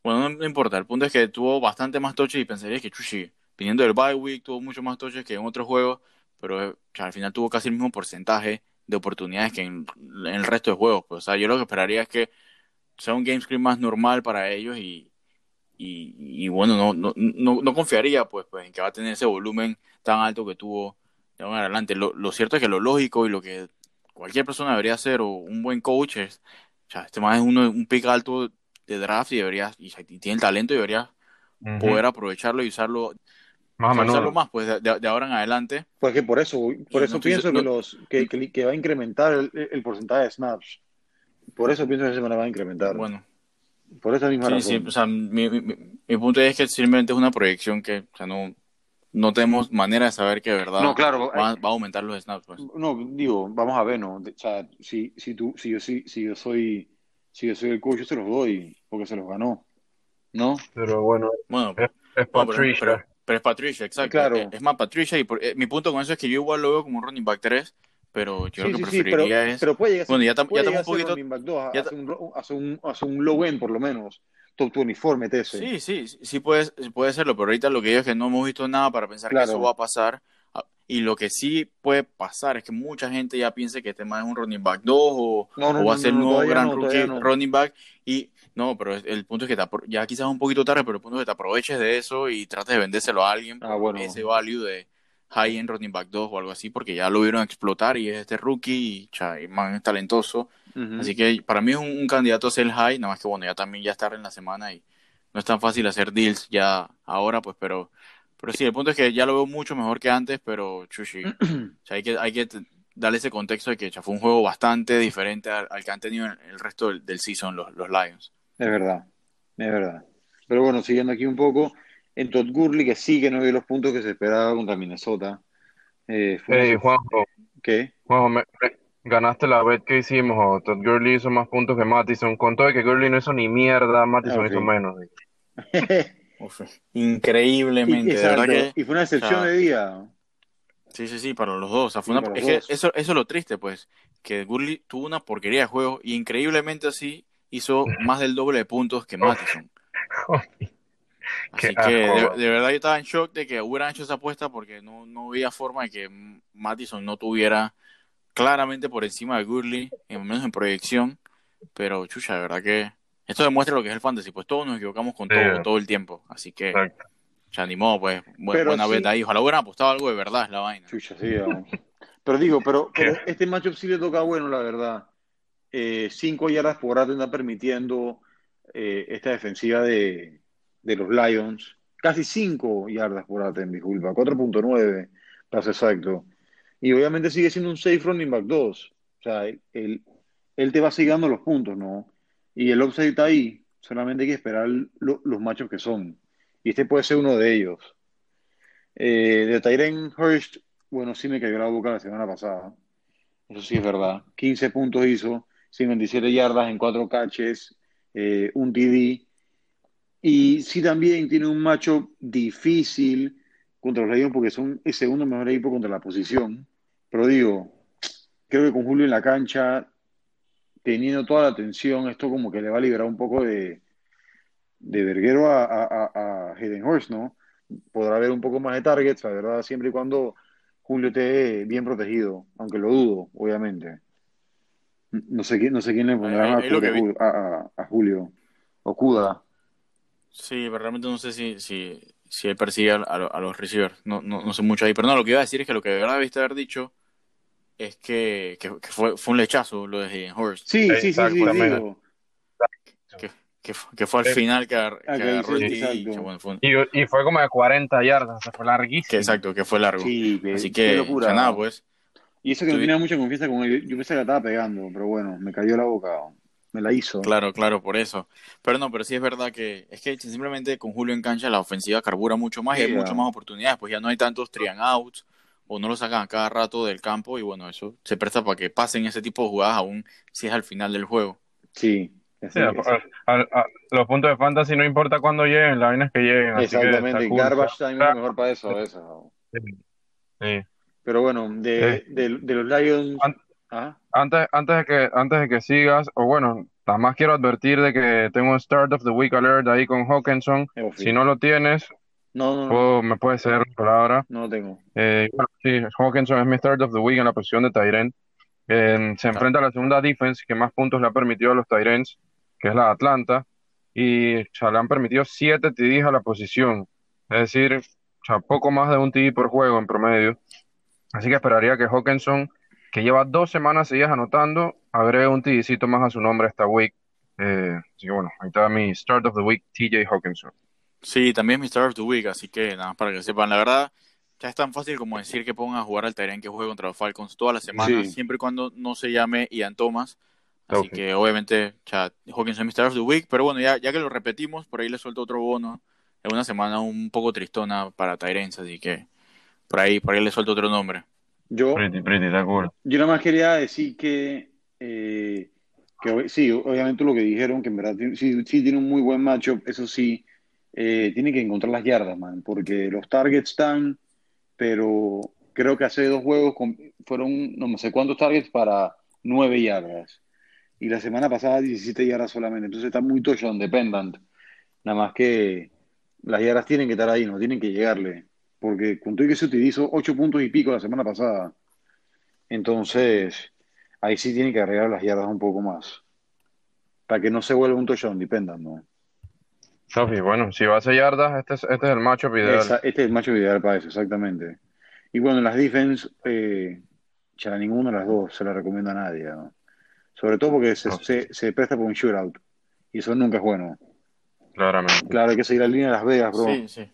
Bueno, no, importa. El punto es que tuvo bastante más touches y pensaría que Chuchi, viniendo del bye week, tuvo mucho más touches que en otros juegos, pero eh, o sea, al final tuvo casi el mismo porcentaje de oportunidades que en, en el resto de juegos. Pues, o sea, yo lo que esperaría es que sea un game script más normal para ellos y, y, y bueno, no, no, no, no confiaría pues, pues en que va a tener ese volumen tan alto que tuvo de ahora en adelante. Lo, lo cierto es que lo lógico y lo que cualquier persona debería hacer o un buen coach es, o sea, este man es uno, un pick alto de draft y debería, y, y tiene el talento y debería Ujú. poder aprovecharlo y usarlo, Más a usarlo más pues de, de- ahora en adelante. Pues que por eso, por Y eso no estoy- pienso no- que, los, que, que, que va a incrementar el, el porcentaje de snaps. Por eso pienso que esa semana va a incrementar. Bueno, por esa misma sí, razón. sí, o sea, mi, mi, mi- mi punto es que simplemente es una proyección que, o sea, no, no tenemos manera de saber que de verdad No, claro, va, va a aumentar los snaps, pues. No, digo, vamos a ver, ¿no? O sea, si, si, tú, si, yo, si, si yo soy si yo soy el coach, yo se los doy, porque se los ganó. ¿No? Pero bueno, Bueno, es, es No, pero, Patricia. pero- pero es Patricia, exacto. Claro. Es, es más Patricia y por- eh, mi punto con eso es que yo igual lo veo como un running back 3, pero yo Sí, lo que sí, sí, pero, preferiría es... pero puede llegar a ser, Bueno, ya tam- ya estamos un poquito- running back 2, ya hace un, ro- hace un, hace un low end por lo menos, top 24, metese. Sí, sí, sí, sí puede, puede serlo, pero ahorita lo que digo es que no hemos visto nada para pensar Claro. que eso va a pasar. Ah, Y lo que sí puede pasar es que mucha gente ya piense que este man es un running back 2 o, No, no, o va a ser no, un nuevo gran rookie running back. Y no, pero el punto es que te ya quizás un poquito tarde, pero el punto es que te aproveches de eso y trates de vendérselo a alguien por Ah, bueno. ese value de high end running back 2 o algo así, porque ya lo vieron explotar y es este rookie y, cha, y man es talentoso. Ujú. Así que para mí es un, un candidato a ser high, nada más que bueno, ya también ya estar en la semana y no es tan fácil hacer deals ya ahora, pues, pero, pero sí, el punto es que ya lo veo mucho mejor que antes, pero o sea, hay que, hay que darle ese contexto de que cha, fue un juego bastante diferente al, al que han tenido en el resto del, del season los, los Lions. Es verdad, es verdad. Pero bueno, siguiendo aquí un poco, en Todd Gurley, que sí que no dio los puntos que se esperaba contra Minnesota. Eh, Juanjo, ¿Qué? Juanjo, me- me- ganaste la bet que hicimos. o Todd Gurley hizo más puntos que Mattison. Con todo de que Gurley no hizo ni mierda, Mattison Ah, hizo menos. Uf, increíblemente, Exacto. que Y fue una excepción o sea, de día. Sí, sí, sí, para los dos. O sea, fue Sí, una- para es los que dos. eso, eso es lo triste, pues, que Gurley tuvo una porquería de juego y increíblemente así hizo más del doble de puntos que Mattison. Así que de, verdad yo estaba en shock de que hubieran hecho esa apuesta porque no, no había forma de que Mattison no tuviera claramente por encima de Gurley, en menos en proyección. Pero, chucha, de verdad que esto demuestra lo que es el fantasy. Pues todos nos equivocamos con Sí. todo, todo el tiempo. Así que, Exacto. se animó, pues, bu- Pero buena sí. beta ahí. Ojalá hubieran apostado algo de verdad, es la vaina. Chucha, sí, vamos. Pero digo, pero, pero este matchup sí le toca bueno, la verdad. Eh, cinco yardas por hora te está permitiendo eh, esta defensiva de, de los Lions. Casi cinco yardas por hora, disculpa. 4.9, para ser exacto. Y obviamente sigue siendo un safe running back 2. O sea, él, él, te va siguiendo los puntos, ¿no? Y el upside está ahí. Solamente hay que esperar lo- los machos que son. Y este puede ser uno de ellos. Eh, de Tyren Hurst, bueno, sí me cayó la boca la semana pasada. Eso sí es verdad. 15 puntos hizo, 57 yardas en 4 catches, eh, un TD. Y sí también tiene un macho difícil contra los Lions porque son el segundo mejor equipo contra la posición. Pero digo, creo que con Julio en la cancha, teniendo toda la atención, esto como que le va a liberar un poco de, de verguero a, a, a, a Hayden Hurst, ¿no? Podrá haber un poco más de targets, la verdad, siempre y cuando Julio esté bien protegido, aunque lo dudo, obviamente. No sé quién, no sé quién le pondrá Ahí- más ahí a, a- a Julio. O Cuda. Sí, pero realmente no sé si, si, si él persigue a, a- a los receivers. No, no, no sé mucho ahí. Pero no, lo que iba a decir es que lo que de verdad debiste haber dicho es que, que, que fue, fue un lechazo lo de Hayden Hurst. Sí, sí, sí, sí. Que, que, que fue al final que, agar- que agarró sí, y exacto. que, bueno, fue un- Y, y fue como de 40 yardas, o sea, fue larguísimo. que exacto, que fue largo. Sí, Así que, locura. nada, pues. Y eso que no tenía mucha confianza con él. Yo pensé que la estaba pegando, pero bueno, me cayó la boca. Me la hizo. Claro, claro, por eso. Pero no, pero sí es verdad que es que simplemente con Julio en cancha la ofensiva carbura mucho más y hay mucho más oportunidades, pues ya no hay tantos trian outs o no lo sacan a cada rato del campo y bueno, eso se presta para que pasen ese tipo de jugadas aún si es al final del juego. Sí. los puntos de fantasy no importa cuándo lleguen, la vaina es que lleguen. Exactamente, garbage time es mejor para eso. eso. Sí. Pero bueno, de, de, los Lions. Antes, antes, de que, antes de que sigas, o bueno, nada más quiero advertir de que tengo un Start of the Week Alert ahí con Hawkinson. Si no lo tienes, no, me puede ser palabra. No lo tengo. Eh, sí, Hawkinson es mi Start of the Week en la posición de Tyrant. se enfrenta a la segunda defense que más puntos le ha permitido a los Tyrants, que es la Atlanta, y ya le han permitido 7 TDs a la posición. Es decir, poco más de un TD por juego en promedio. Así que esperaría que Hawkinson, que lleva dos semanas seguidas anotando, agregue un TDcito más a su nombre esta week. Eh, así que bueno, ahí está mi Start of the Week, TJ Hawkinson. Sí, también mi Start of the Week, así que nada más para que sepan, la verdad, ya es tan fácil como decir que pongan a jugar al Tyrant que juegue contra los Falcons todas las semanas, siempre y cuando no se llame Ian Thomas. Así que obviamente, ya, Hawkinson es mi Start of the Week, pero bueno, ya, ya que lo repetimos, por ahí le suelto otro bono es una semana un poco tristona para Tyrens, así que por ahí, por ahí le suelto otro nombre. Yo, yo nada más quería decir que, eh, que sí, obviamente lo que dijeron, que en verdad sí, sí tiene un muy buen matchup, eso sí, eh, tiene que encontrar las yardas, man, porque los targets están, pero creo que hace dos juegos fueron no sé cuántos targets para nueve yardas. Y la semana pasada 17 yardas solamente. Entonces está muy touchdown dependent. Nada más que las yardas tienen que estar ahí, no tienen que llegarle. Porque con todo que se utilizó ocho puntos y pico la semana pasada. Entonces, ahí sí tienen que arreglar las yardas un poco más. Para que no se vuelva un touchdown, dependan, ¿no? Sofi, bueno, si va a hacer yardas, este es, este es el macho ideal. este es el macho ideal para eso, exactamente. Y bueno, en las defense, eh, ya ninguna de las dos se la recomienda a nadie, ¿no? Sobre todo porque se, se, se presta por un shootout. Y eso nunca es bueno. Claramente. Claro, hay que seguir la línea de Las Vegas, bro. Sí, sí.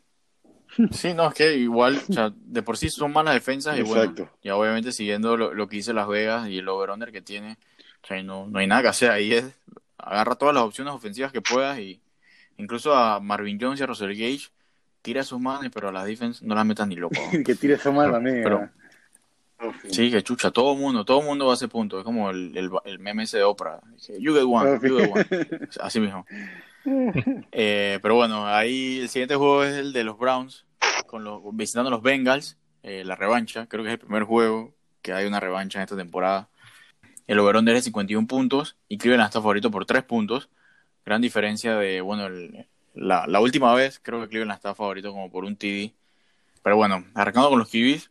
Sí, no, es que igual, o sea, de por sí son malas defensas y bueno, ya obviamente siguiendo lo, que dice Las Vegas y el over-under que tiene, o sea, no, no hay nada que hacer. Ahí, es agarra todas las opciones ofensivas que puedas y incluso a Marvin Jones y a Russell Gage, tira sus manos, pero a las defense no las metas ni loco. que tire su mano también. Pero, sí, que chucha, todo el mundo, todo mundo va a ese punto, es como el, el, meme ese de Oprah, you get one, you get one, así mismo. Eh, pero bueno, ahí el siguiente juego es el de los Browns, con los, visitando los Bengals, eh, la revancha. Creo que es el primer juego que hay una revancha en esta temporada. El over es 51 puntos y Cleveland está favorito por 3 puntos. Gran diferencia de, bueno, la, última vez creo que Cleveland está favorito como por un TD. Pero bueno, arrancando con los Kiwis,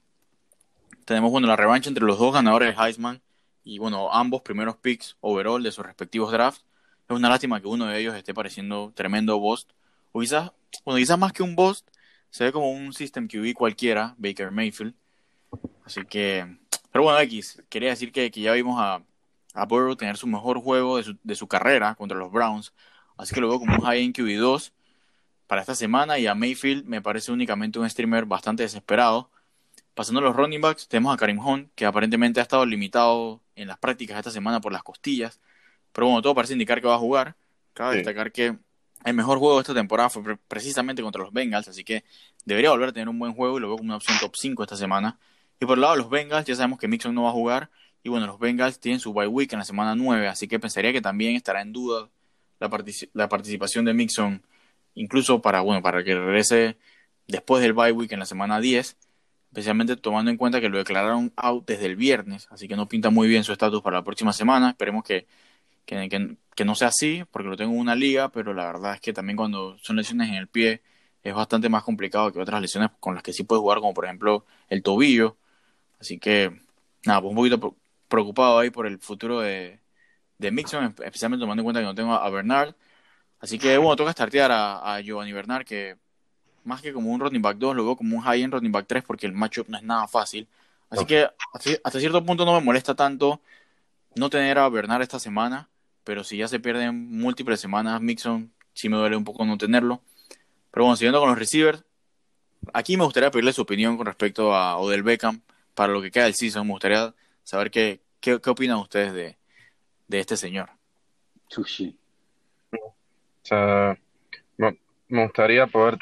tenemos, bueno, la revancha entre los dos ganadores de Heisman y, bueno, ambos primeros picks overall de sus respectivos drafts. Es una lástima que uno de ellos esté pareciendo tremendo boss. O quizás, bueno, quizás más que un boss, se ve como un System QB cualquiera, Baker Mayfield. Así que, pero bueno, X, quería decir que, que ya vimos a, a Burrow tener su mejor juego de su, de su carrera contra los Browns. Así que lo veo como un high en QB2 para esta semana. Y a Mayfield me parece únicamente un streamer bastante desesperado. Pasando a los running backs, tenemos a Karim Hunt, que aparentemente ha estado limitado en las prácticas esta semana por las costillas. Pero bueno, todo parece indicar que va a jugar. Cabe destacar que el mejor juego de esta temporada fue precisamente contra los Bengals, así que debería volver a tener un buen juego y lo veo como una opción top 5 esta semana. Y por el lado de los Bengals, ya sabemos que Mixon no va a jugar. Y bueno, los Bengals tienen su bye week en la semana 9, así que pensaría que también estará en duda la, la participación de Mixon, incluso para, bueno, para que regrese después del bye week en la semana 10, especialmente tomando en cuenta que lo declararon out desde el viernes, así que no pinta muy bien su estatus para la próxima semana. Esperemos que que, no sea así, porque lo tengo en una liga, pero la verdad es que también cuando son lesiones en el pie es bastante más complicado que otras lesiones con las que sí puedes jugar, como por ejemplo el tobillo. Así que, nada, pues un poquito preocupado ahí por el futuro de, de Mixon, especialmente tomando en cuenta que no tengo a Bernard. Así que, bueno, toca startear a, a Giovanni Bernard, que más que como un running back 2, lo veo como un high-end running back 3, porque el matchup no es nada fácil. Así que hasta cierto punto no me molesta tanto no tener a Bernard esta semana pero si ya se pierden múltiples semanas, Mixon sí me duele un poco no tenerlo. Pero bueno, siguiendo con los receivers, aquí me gustaría pedirle su opinión con respecto a Odell Beckham para lo que queda del season. Me gustaría saber qué, qué, qué opinan ustedes de, de este señor. Sushi. O sea, me me gustaría poder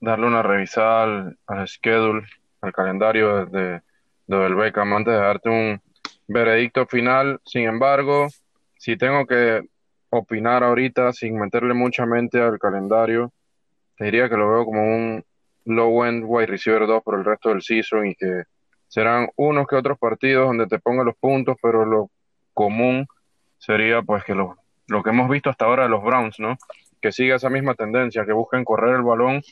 darle una revisada al, al schedule, al calendario de, de Odell Beckham antes de darte un veredicto final. Sin embargo, si tengo que opinar ahorita sin meterle mucha mente al calendario, diría que lo veo como un low-end wide receiver 2 por el resto del season y que serán unos que otros partidos donde te ponga los puntos, pero lo común sería pues que lo, lo que hemos visto hasta ahora de los Browns, ¿no? Que siga esa misma tendencia, que busquen correr el balón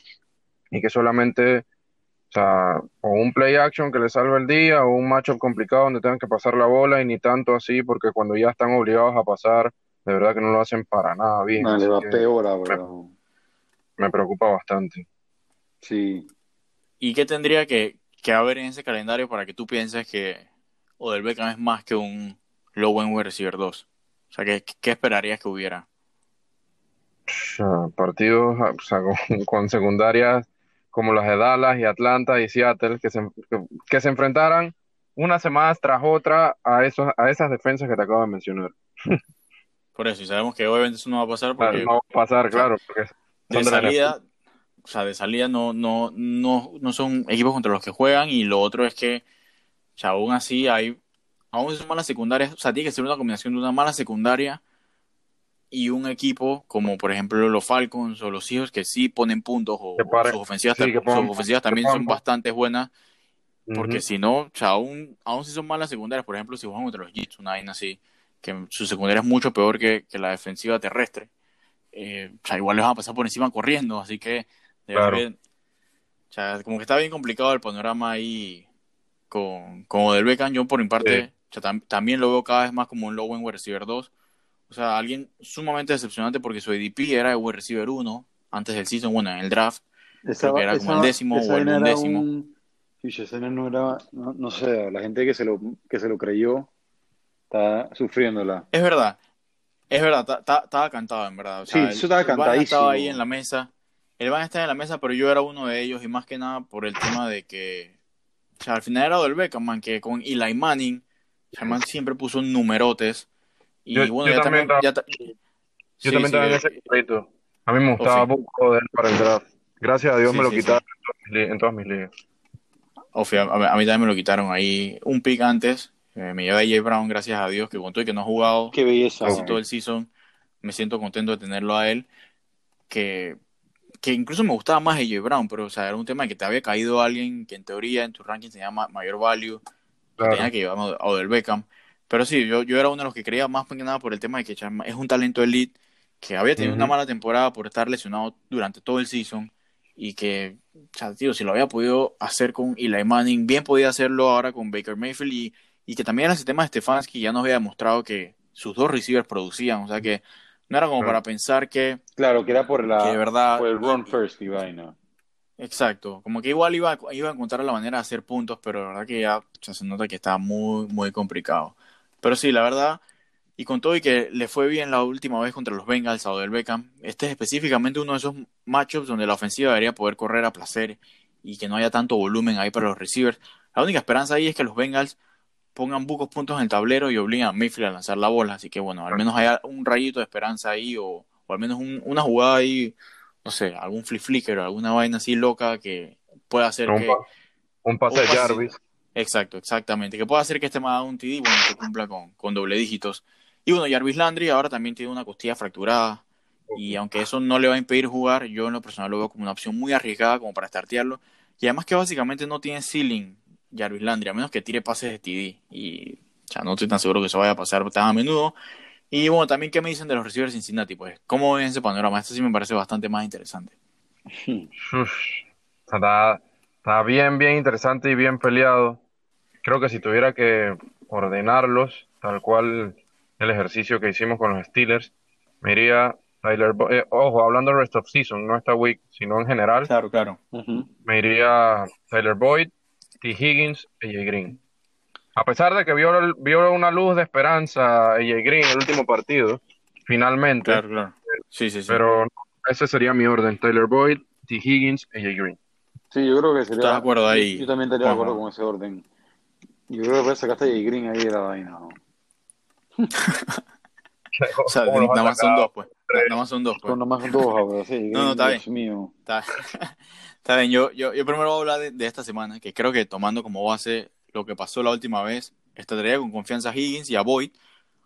y que solamente, sea, o un play action que le salve el día o un matchup complicado donde tengan que pasar la bola y ni tanto así, porque cuando ya están obligados a pasar, de verdad que no lo hacen para nada bien. No, le va peor ahora. me preocupa bastante. Sí. ¿Y qué tendría que, que haber en ese calendario para que tú pienses que Odell Beckham es más que un low end receiver 2? O sea, ¿qué, qué esperarías que hubiera? O sea, partidos o sea, con, con secundarias como las de Dallas y Atlanta y Seattle que se, que, que se enfrentaran unas semanas tras otra a esos, a esas defensas que te acabo de mencionar. Por eso, y sabemos que obviamente eso no va a pasar porque no va a pasar, claro, porque de salida, o sea, de salida no, no, no, no son equipos contra los que juegan y lo otro es que, o sea, aún así hay, aún son malas secundarias, o sea, tiene que ser una combinación de una mala secundaria y un equipo como por ejemplo los Falcons o los Seahawks que sí ponen puntos o, Que pare- sus ofensivas, sí, ta- que pongan- sus ofensivas que también son bastante buenas porque si no, o sea, aún, aún si son malas secundarias, por ejemplo, si juegan contra los Jets, una vaina así, que su secundaria es mucho peor que, que la defensiva terrestre, eh, o sea, igual les van a pasar por encima corriendo, así que, de Claro. verdad, o sea, como que está bien complicado el panorama ahí con, con Odell Beckham. Yo, por mi parte, Sí. o sea, tam- también lo veo cada vez más como un low wide receiver 2. O sea, alguien sumamente decepcionante porque su ADP era de wide receiver 1 antes del season, bueno, en el draft. Esa, Creo que era como el décimo esa o el undécimo. un- esa no era, no, no sé, la gente que se lo, que se lo creyó está sufriéndola. Es verdad, es verdad, ta- ta- estaba cantado en verdad. O sea, Sí, eso estaba el- el Van cantadísimo. estaba ahí en la mesa. El Van estaba en la mesa, pero yo era uno de ellos y más que nada por el tema de que, o sea, al final era del Beckham, man, que con Eli Manning, o sea, el man siempre puso numerotes. Y Yo- bueno, yo ya también estaba- ya ta- Yo sí, también sí, estaba en eh, ese. A mí me gustaba sí. mucho de él para el draft. Gracias a Dios Sí, me lo sí, sí. quitaron en todas mis li- en todas mis ligas. Ofi, a, a mí también me lo quitaron ahí un pick antes. Eh, me lleva AJ Brown, gracias a Dios, que con todo y que no ha jugado Qué belleza. casi man. todo el season. Me siento contento de tenerlo a él. Que, que incluso me gustaba más AJ Brown, pero o sea, era un tema de que te había caído alguien que en teoría en tu ranking tenía ma- mayor value, que Claro. tenía que llevar a Odell Beckham. Pero sí, yo, yo era uno de los que creía más que nada por el tema de que Chama es un talento elite, que había tenido una mala temporada por estar lesionado durante todo el season y que, o sea, tío, si lo había podido hacer con Eli Manning, bien podía hacerlo ahora con Baker Mayfield y, y que también era ese tema de Stefanski ya nos había demostrado que sus dos receivers producían, o sea que no era como Claro. para pensar que, Claro, que era por, la, que de verdad, por el run first y vaina. exacto, como que igual iba, a- iba a encontrar la manera de hacer puntos, pero la verdad que ya o sea, se nota que está muy, muy complicado. Pero sí, la verdad, y con todo y que le fue bien la última vez contra los Bengals a Odell Beckham, este es específicamente uno de esos matchups donde la ofensiva debería poder correr a placer y que no haya tanto volumen ahí para los receivers. La única esperanza ahí es que los Bengals pongan pocos puntos en el tablero y obliguen a Mayfield a lanzar la bola. Así que bueno, al menos haya un rayito de esperanza ahí o, o al menos un- una jugada ahí, no sé, algún flip flicker o alguna vaina así loca que pueda hacer Un, que... pa- un pase un de Jarvis. Exacto, exactamente. Que pueda hacer que este me haga un TD, bueno, que cumpla con, con doble dígitos. Y bueno, Jarvis Landry ahora también tiene una costilla fracturada. Y aunque eso no le va a impedir jugar, yo en lo personal lo veo como una opción muy arriesgada como para startearlo. Y además que básicamente no tiene ceiling Jarvis Landry, a menos que tire pases de TD. Y ya no estoy tan seguro que eso vaya a pasar tan a menudo. Y bueno, también qué me dicen de los receivers de Cincinnati, pues, ¿cómo ven ese panorama? Esto sí me parece bastante más interesante. Uf, o sea, está, está bien, bien interesante y bien peleado. Creo que si tuviera que ordenarlos, tal cual el ejercicio que hicimos con los Steelers, me iría Tyler Bo- eh, ojo, hablando de rest of season, no esta week, sino en general, Claro, claro. Me iría Tyler Boyd, T. Higgins, AJ Green. A pesar de que vio, vio una luz de esperanza AJ Green en el último partido, finalmente, Claro, claro. Sí, sí, sí. pero ese sería mi orden, Tyler Boyd, T. Higgins, AJ Green. Sí, yo creo que sería. ¿Estás de acuerdo ahí, Yo, también estaría de acuerdo con ese orden. Yo creo que puede sacaste a Green ahí de la vaina. ¿no? O sea, ¿Cómo los nada más son dos, pues. Nada más son dos, pues. Son nomás son dos ahora, sí. No, no, está Dios mío. Está, está bien, yo, yo, yo primero voy a hablar de, de esta semana, que creo que tomando como base lo que pasó la última vez, estaría con confianza a Higgins y a Boyd,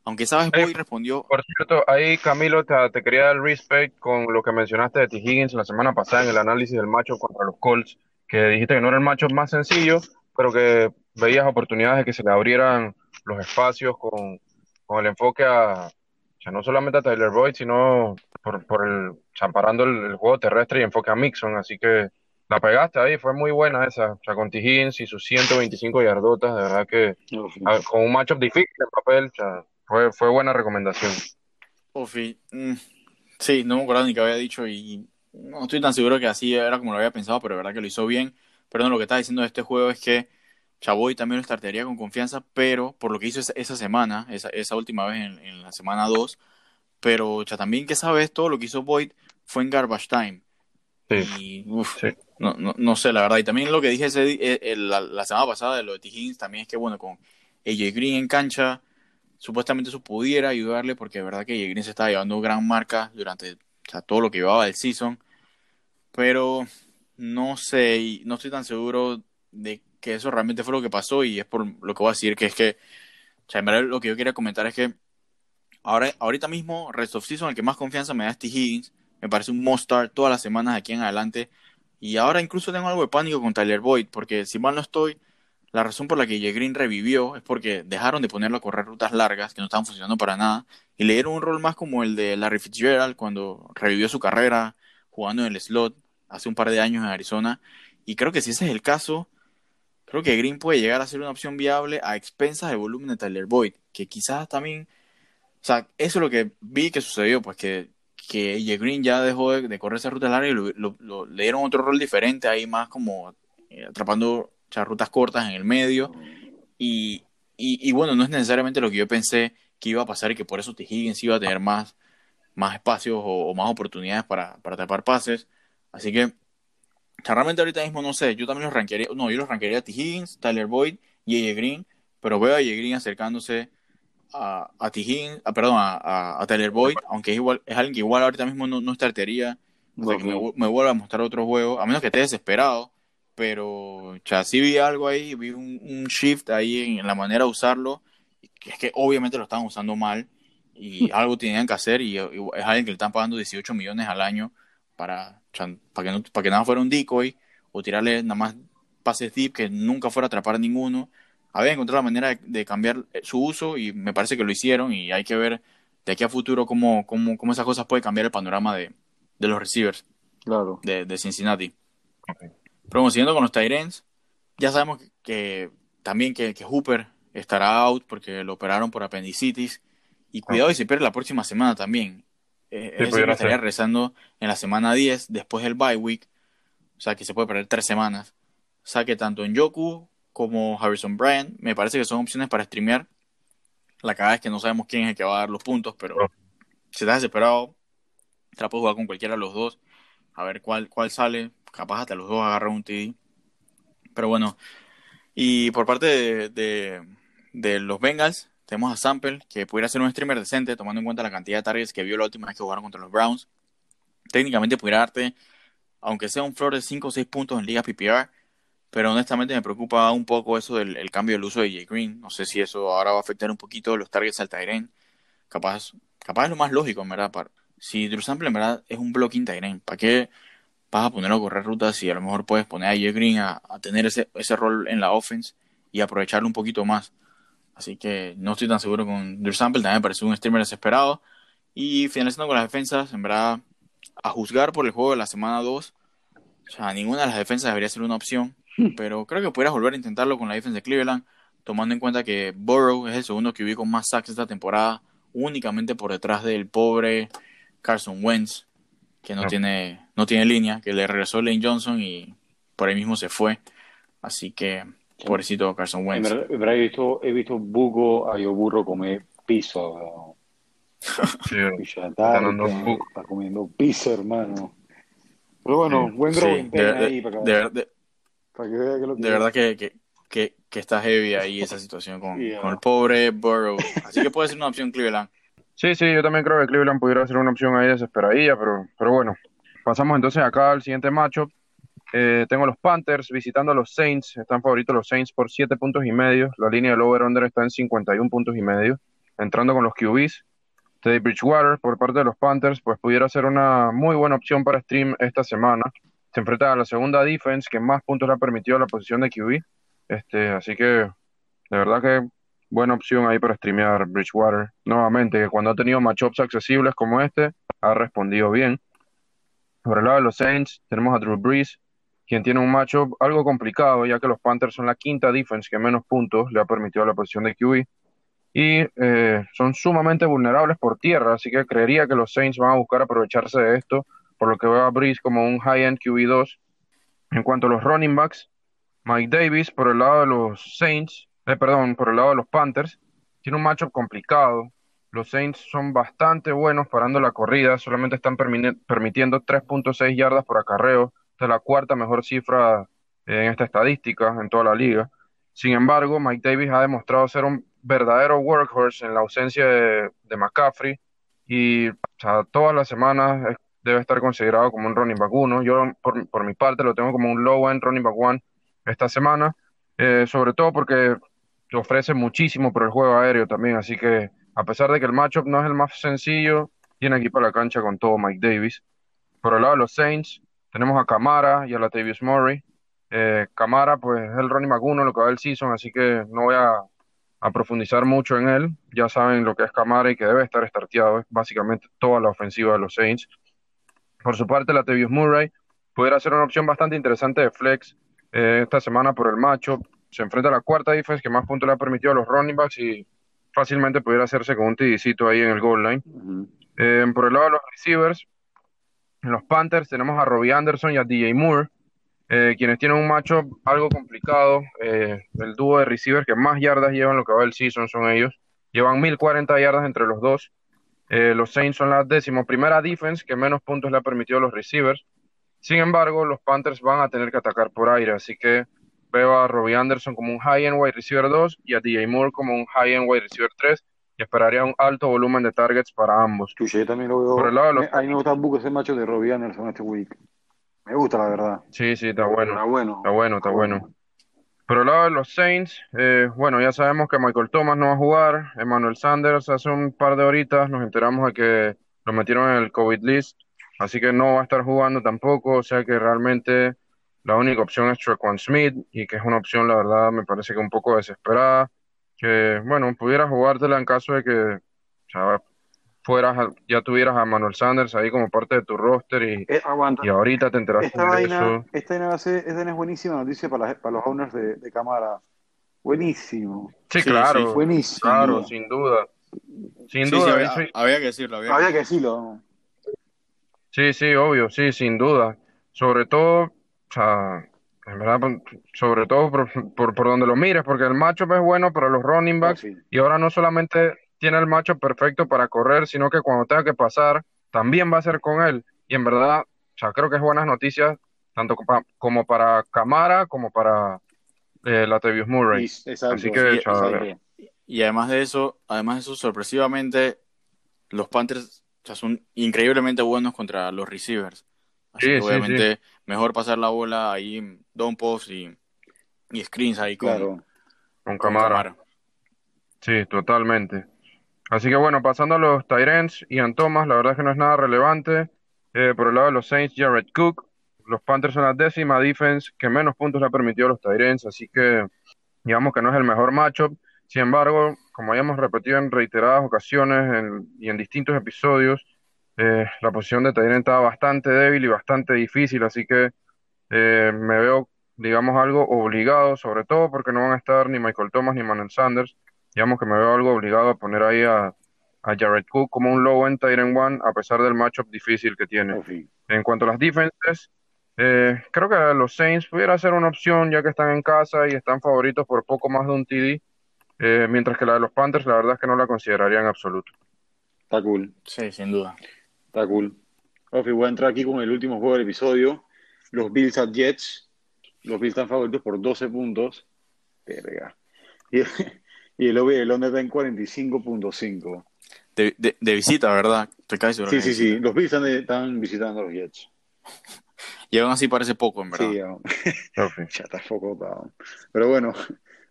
aunque sabes, Eh, Boyd respondió, Por cierto, ahí Camilo te, te quería dar respect con lo que mencionaste de T. Higgins la semana pasada en el análisis del macho contra los Colts, que dijiste que no era el macho más sencillo, pero que veías oportunidades de que se le abrieran los espacios con, con el enfoque a, o sea, no solamente a Tyler Boyd, sino por, por el, champarando el, el juego terrestre y enfoque a Mixon, así que la pegaste ahí, fue muy buena esa, o sea, con T. Higgins y sus 125 yardotas, de verdad que a con un matchup difícil en papel, o sea, fue, fue buena recomendación. Ofi, mm, sí, no me acuerdo ni que había dicho y no estoy tan seguro que así era como lo había pensado, pero de verdad que lo hizo bien. Pero no, lo que está diciendo de este juego es que Chaboy también lo startearía con confianza, pero por lo que hizo esa, esa semana, esa, esa última vez en, en la semana 2, pero cha, también que sabes, todo lo que hizo Boyd fue en garbage time. Sí, Y uf, sí. no, no, no sé, la verdad. Y también lo que dije ese, di- eh, eh, la, la semana pasada de lo de T. También es que, bueno, con AJ Green en cancha, supuestamente eso pudiera ayudarle, porque de verdad que AJ Green se estaba llevando gran marca durante o sea, todo lo que llevaba del season. Pero no sé, no estoy tan seguro de que eso realmente fue lo que pasó, y es por lo que voy a decir, que es que, o sea, lo que yo quería comentar es que ahora, ahorita mismo, rest of season, el que más confianza me da es T. Higgins. Me parece un start todas las semanas aquí en adelante. Y ahora incluso tengo algo de pánico con Tyler Boyd, porque si mal no estoy, la razón por la que Green revivió es porque dejaron de ponerlo a correr rutas largas que no estaban funcionando para nada y le dieron un rol más como el de Larry Fitzgerald cuando revivió su carrera jugando en el slot hace un par de años en Arizona. Y creo que si ese es el caso, creo que Green puede llegar a ser una opción viable a expensas del volumen de Tyler Boyd, que quizás también, o sea, eso es lo que vi que sucedió, pues que, que AJ Green ya dejó de, de correr esa ruta larga y lo- lo- lo- le dieron otro rol diferente ahí, más como eh, atrapando o rutas cortas en el medio. Y, y, y bueno, no es necesariamente lo que yo pensé que iba a pasar y que por eso T. Higgins iba a tener más, más espacios o, o más oportunidades para, para tapar pases. Así que, o sea, realmente ahorita mismo no sé, yo también los rankearía, no, yo los rankearía a T. Higgins, Tyler Boyd y AJ Green, pero veo a AJ Green acercándose a, a T. Higgins, a, perdón, a, a, Tyler Boyd, aunque es igual, es alguien que igual ahorita mismo no, no startearía, que me, me vuelva a mostrar otro juego, a menos que esté desesperado, pero o sea, sí vi algo ahí, vi un, un shift ahí en, en la manera de usarlo, que es que obviamente lo estaban usando mal y algo tenían que hacer y, y es alguien que le están pagando 18 millones al año para, o sea, para, que, no, para que nada fuera un decoy o tirarle nada más pases deep que nunca fuera a atrapar ninguno. Había encontrado la manera de, de cambiar su uso y me parece que lo hicieron y hay que ver de aquí a futuro cómo, cómo, cómo esas cosas pueden cambiar el panorama de, de los receivers Claro. de, de Cincinnati. Ok. Pero bueno, siguiendo con los Tyrants, ya sabemos que, que también que, que Hooper estará out porque lo operaron por apendicitis. Y cuidado y se pierde la próxima semana también. Eh, Sí, es decir, que estaría rezando en la semana 10 después del bye week. O sea que se puede perder tres semanas. O sea que tanto en Yoku como Harrison Bryant me parece que son opciones para streamear. La cagada es que no sabemos quién es el que va a dar los puntos, pero si estás desesperado, te la puedes jugar con cualquiera de los dos. A ver cuál, cuál sale. Capaz hasta los dos agarran un TD. Pero bueno. Y por parte de, de- de los Bengals, tenemos a Sample, que pudiera ser un streamer decente, tomando en cuenta la cantidad de targets que vio la última vez que jugaron contra los Browns. Técnicamente pudiera darte, aunque sea un floor de 5 o 6 puntos en Liga PPR, pero honestamente me preocupa un poco eso del el cambio del uso de Jay Green. No sé si eso ahora va a afectar un poquito los targets al Tyren. Capaz, capaz es lo más lógico, en verdad. si Drew Sample en verdad es un blocking Tyren, ¿para qué vas a ponerlo a correr rutas y a lo mejor puedes poner a Jay Green a, a tener ese, ese rol en la offense y aprovecharlo un poquito más? Así que no estoy tan seguro con Drew Sample, también me parece un streamer desesperado. Y finalizando con las defensas, en verdad, a juzgar por el juego de la semana 2, o sea, ninguna de las defensas debería ser una opción, pero creo que pudieras volver a intentarlo con la defensa de Cleveland, tomando en cuenta que Burrow es el segundo que con más sacks esta temporada, únicamente por detrás del pobre Carson Wentz, que no, No. tiene no tiene línea, que le regresó Lane Johnson y por ahí mismo se fue. Así que, pobrecito Carson En Wentz. verdad, en verdad he visto, he visto buco a yo burro comer piso, Está tarde, comiendo piso, hermano. Pero bueno, Sí. buen Sí, growing de, de- ahí para, de- de- para que vea que es lo que de verdad que, que, que, que está heavy ahí esa situación con, Yeah. con el pobre Burrow. Así que puede ser una opción Cleveland. Sí, sí, yo también creo que Cleveland pudiera ser una opción ahí desesperadilla, pero, pero bueno. Pasamos entonces acá al siguiente matchup. Eh, tengo los Panthers visitando a los Saints. Están favoritos los Saints por 7 puntos y medio. La línea del over-under está en 51 puntos y medio. Entrando con los QBs. Teddy Bridgewater por parte de los Panthers, pues pudiera ser una muy buena opción para stream esta semana. Se enfrenta a la segunda defense que más puntos le ha permitido la posición de QB. Este, así que de verdad que buena opción ahí para streamear Bridgewater. Nuevamente, que cuando ha tenido matchups accesibles como este, ha respondido bien. Por el lado de los Saints, tenemos a Drew Brees, quien tiene un matchup algo complicado, ya que los Panthers son la quinta defense que menos puntos le ha permitido a la posición de QB. Y eh, son sumamente vulnerables por tierra, así que creería que los Saints van a buscar aprovecharse de esto, por lo que veo a Brees como un high-end QB2. En cuanto a los running backs, Mike Davis por el lado de los Saints, eh, perdón, por el lado de los Panthers, tiene un matchup complicado. Los Saints son bastante buenos parando la corrida, solamente están permitiendo 3.6 yardas por acarreo, es la cuarta mejor cifra eh, en esta estadística en toda la liga. Sin embargo, Mike Davis ha demostrado ser un verdadero workhorse en la ausencia de, de McCaffrey y todas las semanas debe estar considerado como un running back 1. Yo, por, mi parte, lo tengo como un low-end running back 1 esta semana, eh, sobre todo porque ofrece muchísimo por el juego aéreo también, así que a pesar de que el matchup no es el más sencillo, tiene aquí para la cancha con todo Mike Davis. Por el lado de los Saints, tenemos a Camara y a Latavius Murray. Eh, Camara, pues es el running back 1, lo que va del season, así que no voy a, a profundizar mucho en él. Ya saben lo que es Camara y que debe estar starteado, es básicamente toda la ofensiva de los Saints. Por su parte, Latavius Murray pudiera ser una opción bastante interesante de flex eh, esta semana por el matchup. Se enfrenta a la cuarta defense que más puntos le ha permitido a los running backs y fácilmente pudiera hacerse con un tidicito ahí en el goal line. Eh, por el lado de los receivers, en los Panthers tenemos a Robbie Anderson y a DJ Moore, eh, quienes tienen un matchup algo complicado. Eh, el dúo de receivers que más yardas llevan lo que va del season son ellos. Llevan 1040 yardas entre los dos. Eh, los Saints son la decimoprimera defense que menos puntos le ha permitido a los receivers. Sin embargo, los Panthers van a tener que atacar por aire, así que veo a Robbie Anderson como un high-end wide receiver 2 y a DJ Moore como un high-end wide receiver 3 y esperaría un alto volumen de targets para ambos. Chuche, yo también lo veo. Por el lado de los- me- a mí me gusta un poco ese macho de Robbie Anderson este week. Me gusta, la verdad. Sí, sí, está bueno. Está bueno. Está bueno, está bueno. Por el lado de los Saints, eh, bueno, ya sabemos que Michael Thomas no va a jugar. Emmanuel Sanders hace un par de horitas nos enteramos de que lo metieron en el COVID list, así que no va a estar jugando tampoco. O sea que realmente la única opción es Trequan Smith y que es una opción, la verdad, me parece que un poco desesperada. Que, bueno, pudiera jugártela en caso de que o sea, fueras, a- ya tuvieras a Emmanuel Sanders ahí como parte de tu roster y, Eh, aguanta. y ahorita te enteraste Esta de vaina, eso. esta vaina, ser- esta vaina es buenísima noticia para, para los owners de, de cámara. Buenísimo. Sí, Sí, claro. sí. Buenísimo. Claro, sin duda. Sin Sí, duda. había que decirlo. Había Había que decirlo. Sí, sí, obvio, sí, sin duda. Sobre todo, o sea, en verdad, por- sobre todo por, por, por donde lo mires, porque el matchup es bueno para los running backs Sí. y ahora no solamente tiene el matchup perfecto para correr, sino que cuando tenga que pasar, también va a ser con él. Y en verdad, sea, creo que es buenas noticias, tanto como, como para Camara como para eh, Latavius Murray. Y- exacto. Así que, Sí, chaval, exacto. Y además de eso, además de eso, sorpresivamente, los Panthers o sea, son increíblemente buenos contra los receivers. Así Sí, que sí, obviamente mejor pasar la bola ahí en y, y screens ahí con, Claro. con con Camara. Camara. Sí, totalmente. Así que bueno, pasando a los Tyrants, Ian Thomas, la verdad es que no es nada relevante. Eh, por el lado de los Saints, Jared Cook. Los Panthers son la décima defense que menos puntos le ha permitido a los Tyrants, así que digamos que no es el mejor matchup. Sin embargo, como ya hemos repetido en reiteradas ocasiones en- y en distintos episodios, eh, la posición de Tyrant está bastante débil y bastante difícil, así que eh, me veo, digamos, algo obligado, sobre todo porque no van a estar ni Michael Thomas ni Manuel Sanders digamos que me veo algo obligado a poner ahí a, a Jared Cook como un low end Tyrant one a pesar del matchup difícil que tiene. En cuanto a las defenses, eh, creo que los Saints pudiera ser una opción ya que están en casa y están favoritos por poco más de un TD, eh, mientras que la de los Panthers la verdad es que no la consideraría en absoluto. Está cool. Sí, sin duda. Está cool. Ofi, voy a entrar aquí con el último juego del episodio. Los Bills at Jets. Los Bills están favoritos por 12 puntos. Verga. Y, y el OB de Londres está en 45.5. De, de, de visita, ¿verdad? Casi seguro. Sí, sí, de sí. visita. Los Bills están, están visitando a los Jets. Y aún así parece poco, en verdad. Sí, ya, Profe. ya está focotado. Pero bueno,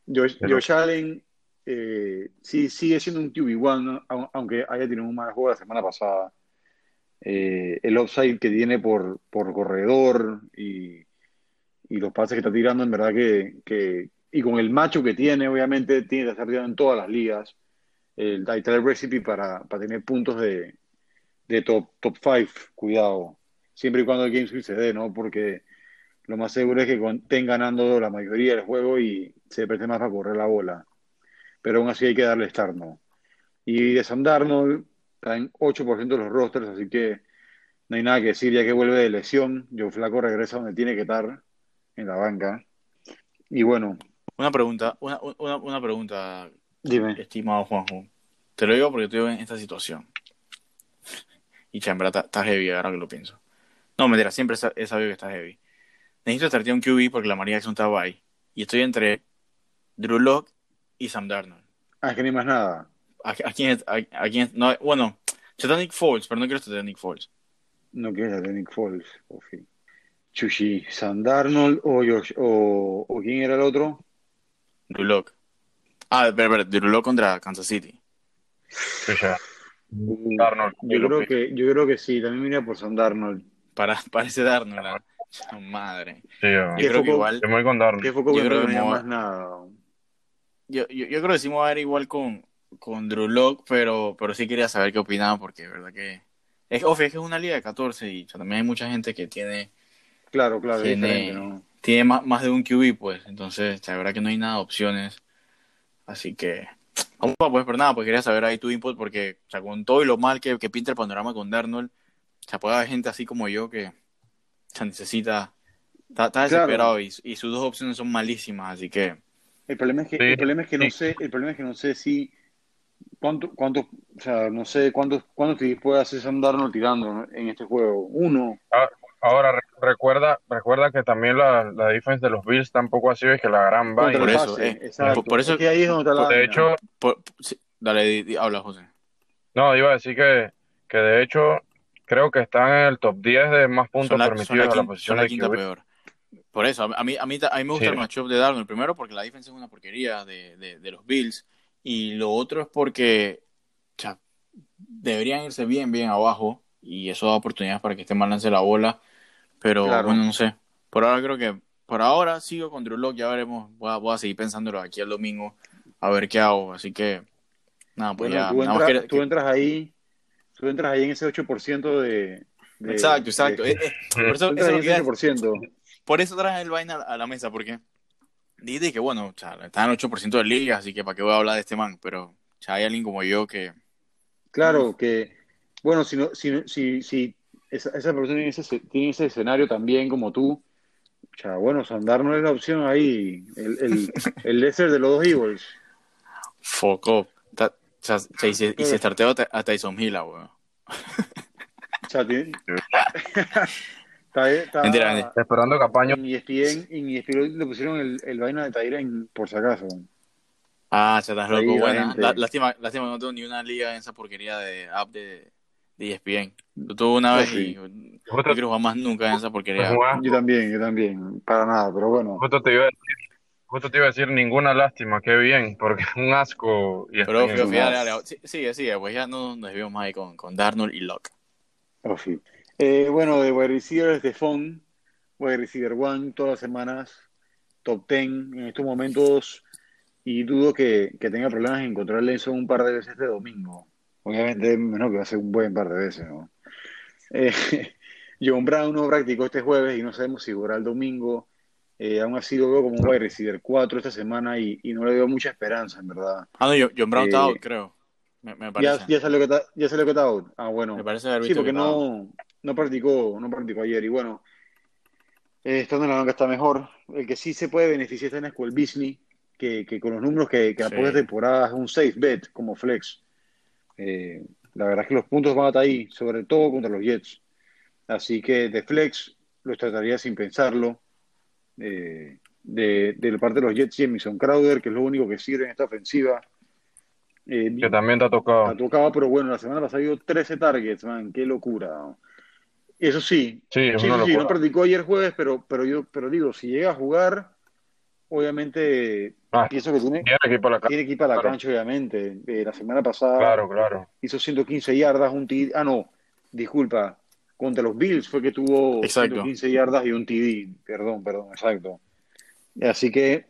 Josh, Pero- Josh Allen eh, sí, sigue siendo un QB1, au- aunque haya tenido un mal juego la semana pasada. Eh, el upside que tiene por, por corredor y, y los pases que está tirando, en verdad que, que- y con el macho que tiene, obviamente, tiene que estar tirando en todas las ligas. El, el recipe para, para tener puntos de, de top, top 5, cuidado. Siempre y cuando el game se ¿no? Porque lo más seguro es que estén ganando la mayoría del juego y se preste más para correr la bola. Pero aún así hay que darle start, ¿no? Y de Sam está en 8% de los rosters, así que no hay nada que decir ya que vuelve de lesión. Joe Flaco regresa donde tiene que estar, en la banca. Y bueno, Una pregunta, una, una, una pregunta, dime. estimado Juanjo. Te lo digo porque estoy en esta situación. Y cha, en verdad está, está heavy ahora que lo pienso. No, mentira, siempre he sa- he sabido que está heavy. Necesito startear un QB porque la María Jackson estaba ahí. Y estoy entre Drew Lock y Sam Darnold. Ah, es que ni más nada. ¿A, a quién, es- a, a quién es- no, bueno, está Nick Foles, pero no quiero estar Nick Foles. No quieres a Nick Foles, por fin. Chuchi, Sam Darnold o, Josh- o, o quién era el otro? Drew Lock. Ah, pero, pero, Drew Lock contra Kansas City. Sí, ya. Darnold. Yo creo que, yo creo que sí, también mira por Sam Darnold. Para, parece Darnold. la- madre. Sí. Yo creo que foco- igual. Yo me voy con Darnold. Que Yo que creo no que mo- más nada. Yo, yo, yo creo que sí me voy a ver igual con, con Drew Lock, pero, pero sí quería saber qué opinaban porque de verdad que... Es, obvio, es que es una liga de 14 y cha, también hay mucha gente que tiene, Claro, claro, es Tiene- ¿no? tiene más, más de un QB, pues. Entonces, de verdad que no hay nada de opciones. Así que... Vamos, pues, pero nada, pues quería saber ahí tu input porque, o sea, con todo y lo mal que, que pinta el panorama con Darnold, o sea, puede haber gente así como yo que o sea, necesita... Está, está Claro. desesperado y, y sus dos opciones son malísimas, así que... El problema es que, Sí, el problema es que no sí. sé, el problema es que no sé si cuánto, cuánto, o sea, no sé cuántos, cuántos puede hacer Sam Darnold tirando en este juego. Uno. Ah, Ahora, re- recuerda, recuerda que también la, la defensa de los Bills tampoco ha sido es que la gran vaina. Por eso, pase, eh, por- por eso- Es que ahí es donde está la De vaina. hecho, Por- sí, dale, di- di- habla, José. no, iba a decir que, que de hecho creo que están en el top 10 de más puntos la, permitidos la a la posición son la de quinta peor. Por eso, a mí, a mí, a mí me gusta Sí. el matchup de Darnold. Primero porque la defensa es una porquería de, de, de los Bills. Y lo otro es porque o sea, deberían irse bien, bien abajo. Y eso da oportunidades para que este mal lance la bola. Pero Claro. bueno, no sé. Por ahora creo que... Por ahora sigo con Drew Lock. Ya veremos. Voy a, voy a seguir pensándolo aquí el domingo. A ver qué hago. Así que... Nada, pues Bueno, ya... tú, entras, que- tú entras ahí, tú entras ahí en ese 8% de, de- Exacto, exacto. de- Eh, eh, por eso, eso ahí es en lo que- ese 8%. Por eso traje el vaina a la mesa, porque dije que, bueno, sea, está en 8% de ligas, así que para qué voy a hablar de este man, pero sea, hay alguien como yo que... Claro, que, bueno, si, no, si, si, si esa, esa persona tiene ese, tiene ese escenario también como tú, o sea, bueno, Sandar no es la opción ahí, el, el, el Lesser de los dos Eagles. Foco. Y se, y se starteó a Tyson Hill, weón. Está, está- Mentira, mentira. Esperando que Apaño En ESPN, en ESPN le pusieron el, el vaina de Tyren por si acaso. Ah, ya estás loco, gente. La- lástima, lástima que no tengo ni una liga en esa porquería de app de, de ESPN. Lo tuve una Yo vez sí. y no quiero jugar más nunca en esa porquería. Yo también, yo también, para nada, pero bueno. Justo te iba a decir, justo te iba a decir ninguna lástima, qué bien, porque es un asco y Pero está fíjate, sigue, sigue, pues ya no nos desviamos más ahí con, con Darnold y Locke. Oh, sí. Eh, bueno, de wide receivers de Fon, wide receiver one, todas las semanas, top 10 en estos momentos, y dudo que, que tenga problemas en encontrarle eso un par de veces este domingo. Obviamente, menos que va a ser un buen par de veces, ¿no? Eh, John Brown no practicó este jueves y no sabemos si jugará el domingo. Eh, aún así lo veo como un wide receiver 4 esta semana y, y no le veo mucha esperanza, en verdad. Ah, no, John Brown está Eh, out, creo. Me, me parece. Ya, ya salió que está, ya salió que está out. Ah, bueno. Me parece haber Sí, visto porque que estaba out. No, no practicó, no practicó ayer. Y bueno, eh, estando en la banca está mejor. El que sí se puede beneficiar está en Escuel Beasley, que, que con los números que, que Sí. apoya temporada es un safe bet como flex. Eh, la verdad es que los puntos van a estar ahí, sobre todo contra los Jets. Así que de flex los trataría sin pensarlo. Eh, de, de parte de los Jets, Jamison Crowder, que es lo único que sirve en esta ofensiva. Eh, que también te ha tocado. Te ha tocado, pero bueno, la semana pasada dio 13 targets, man, qué locura. Eso sí, sí, sí, sí, no practicó ayer jueves, pero, pero yo pero digo, si llega a jugar, obviamente ah, pienso que tiene, tiene que ir para la, tiene que ir para la cancha, obviamente. Eh, la semana pasada claro, claro. hizo 115 yardas, un TD, ah no, disculpa, contra los Bills fue que tuvo exacto. 115 yardas y un TD, perdón, perdón, exacto. Así que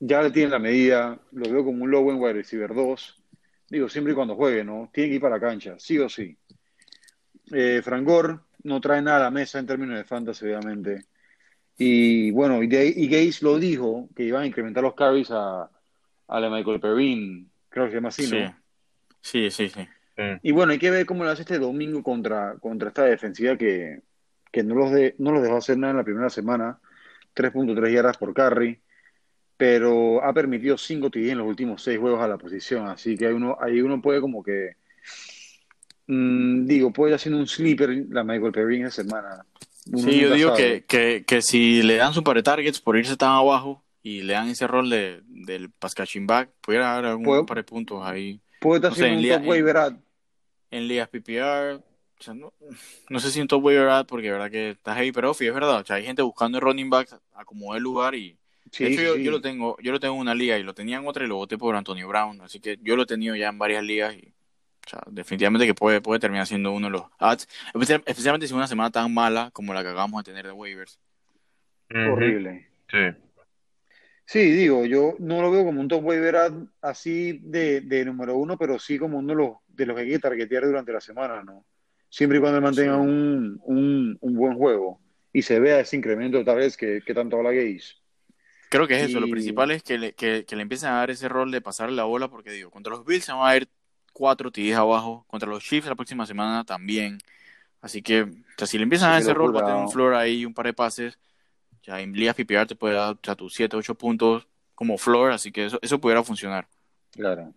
ya le tienen la medida, lo veo como un low en wide receiver 2, digo, siempre y cuando juegue, ¿no? Tiene que ir para la cancha, sí o sí. Eh, Frangor no trae nada a la mesa en términos de fantasy, obviamente. Y bueno, y, y Gates lo dijo, que iban a incrementar los carries a, a la Michael Perrin, creo que se llama así, ¿no? Sí, sí, sí. Y bueno, hay que ver cómo lo hace este domingo contra, contra esta defensiva que, que no, los de, no los dejó hacer nada en la primera semana. 3.3 yardas por carry, pero ha permitido 5 TD en los últimos 6 juegos a la posición. Así que hay uno, ahí uno puede como que Mm, digo, puede ir haciendo un sleeper la Michael Perry en esa semana. sí, yo digo que, que, que, si le dan su par de targets por irse tan abajo y le dan ese rol de, del Pascaching back, pudiera dar algún par de puntos ahí. Puede estar no sé, en un waiver ad. En ligas PPR, no, sé si en top waiver ad porque verdad que está ahí, pero es verdad, o sea, hay gente buscando el running back a como el lugar y de hecho, yo, yo, lo tengo, yo lo tengo en una liga y lo tenía en otra y lo voté por Antonio Brown, así que yo lo he tenido ya en varias ligas y o sea, definitivamente que puede, puede terminar siendo uno de los ads, especialmente si es una semana tan mala como la que acabamos de tener de waivers. Horrible. Sí. Sí, digo, yo no lo veo como un top waiver ad así de, de, número uno, pero sí como uno de los, de los que hay que targetear durante la semana, ¿no? Siempre y cuando mantenga un, un, un, buen juego y se vea ese incremento tal vez que, que tanto habla Gaze. Creo que es eso, lo principal es que le, que, que le empiecen a dar ese rol de pasar la bola, porque digo, contra los Bills se van a ir cuatro TDs abajo. Contra los Chiefs la próxima semana también. Así que, o sea, si le empiezan a ese rol, va a tener un floor ahí, un par de pases. Ya en ligas PPR te puede dar o sea, tus 7, 8 puntos como floor, así que eso, eso pudiera funcionar. Claro.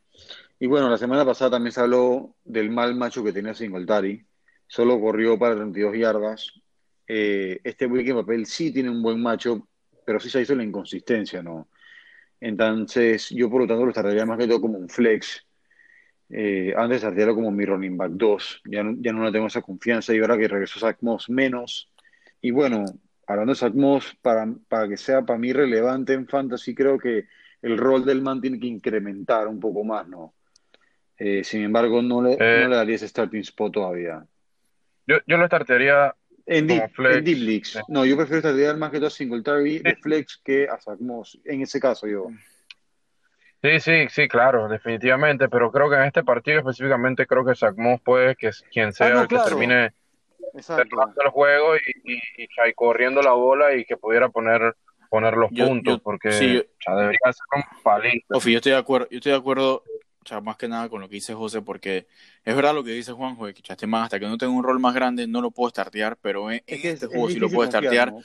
Y bueno, la semana pasada también se habló del mal macho que tenía Singletary. Solo corrió para 32 yardas. Eh, este week en papel sí tiene un buen macho, pero sí se hizo la inconsistencia, ¿no? Entonces, yo por lo tanto lo estaría más que todo como un flex eh, antes Artiero como mi running back 2, ya no, ya no le tengo esa confianza y ahora que regresó Zach Moss menos. Y bueno, hablando de Zach Moss, para, para que sea para mí relevante en fantasy, creo que el rol del man tiene que incrementar un poco más, ¿no? Eh, sin embargo, no le, Eh, no le daría ese starting spot todavía. yo, yo lo startearía En como deep, flex. en deep leagues. Sí. No, yo prefiero startear más que todo a Singletary de flex que a Zach Moss. En ese caso, yo. Sí, sí, sí, claro, definitivamente, pero creo que en este partido específicamente creo que Zach Moss puede que es quien Ah, sea no, el que termine cerrando el juego y, y, y, o sea, y corriendo la bola y que pudiera poner, poner los Yo, puntos, yo, porque sí, yo, o sea, debería ser un palito. Ofi, yo estoy de acuerdo, yo estoy de acuerdo, o sea, más que nada con lo que dice José, porque es verdad lo que dice Juanjo, de que este man, hasta que no tenga un rol más grande, no lo puedo startear, pero en, Es que es, este es juego sí lo puedo startear. ¿no?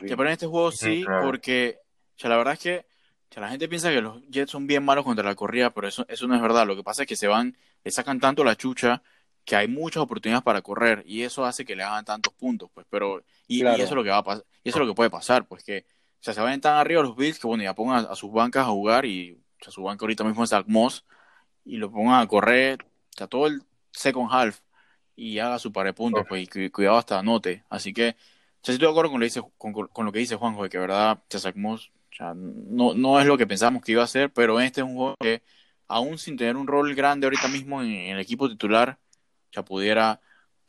Pero en este juego sí, claro. porque, o sea, la verdad es que o sea, la gente piensa que los Jets son bien malos contra la corrida, pero eso, eso no es verdad. Lo que pasa es que se van, le sacan tanto la chucha que hay muchas oportunidades para correr y eso hace que le hagan tantos puntos, pues, pero, y, y eso es lo que va a pasar, y eso es lo que puede pasar, pues que, o sea, se vayan tan arriba los Bills que, bueno, ya pongan a, a sus bancas a jugar y, o sea, su banca ahorita mismo es Zach Moss y lo pongan a correr, o sea, todo el second half y haga su par de puntos, pues, y cu- cuidado hasta anote. Así que, o sea, estoy de acuerdo con lo, que dice, con, con lo que dice Juanjo, de que, verdad, Zach Moss, o sea, no, no es lo que pensamos que iba a ser, pero este es un juego que, aún sin tener un rol grande ahorita mismo en, en el equipo titular, o sea, pudiera,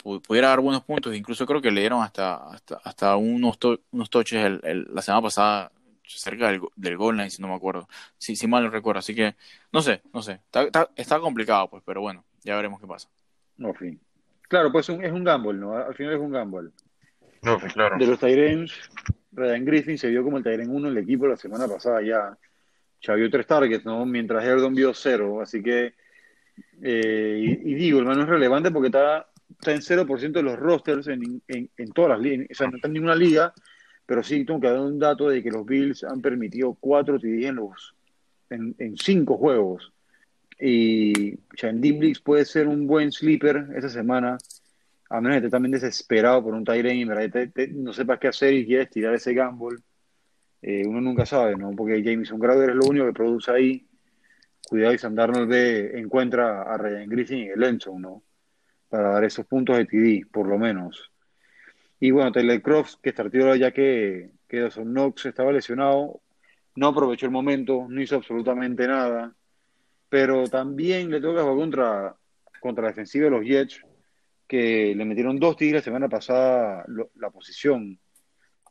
pu- pudiera dar buenos puntos. Incluso creo que le dieron hasta, hasta, hasta unos, to- unos toches el- el- la semana pasada cerca del, del goal line, si no me acuerdo. Si, si mal no recuerdo. Así que, no sé, no sé. Está, está, está complicado, pues, pero bueno, ya veremos qué pasa. Ofi. Claro, pues un- es un gamble, ¿no? Al final es un gamble. no, claro. De los Tyrens, Ryan Griffin se vio como el Tyren 1 en el equipo la semana pasada ya. Ya vio tres targets, ¿no? Mientras Herdon vio cero. Así que, eh, y, y digo, hermano, es relevante porque está, está en 0% de los rosters en, en, todas las ligas. O sea, no está en ninguna liga, pero sí tengo que dar un dato de que los Bills han permitido cuatro TD en, los, en, en cinco juegos. Y o sea, en Deep Leagues puede ser un buen sleeper esta semana, a menos que estés también desesperado por un Tyren y te- no sepas qué hacer y quieres tirar ese gamble. eh, uno nunca sabe, ¿no? Porque Jameson Crowder es lo único que produce ahí. Cuidado y Sam Darnold ve, encuentra a Ryan Griffin y el Enzo, ¿no? Para dar esos puntos de TD, por lo menos. Y bueno, Taylor Crofts, que startió ya que, que Dawson Knox estaba lesionado, no aprovechó el momento, no hizo absolutamente nada. Pero también le toca jugar contra, contra la defensiva de los Jets, que le metieron dos tigres la semana pasada lo- la posición.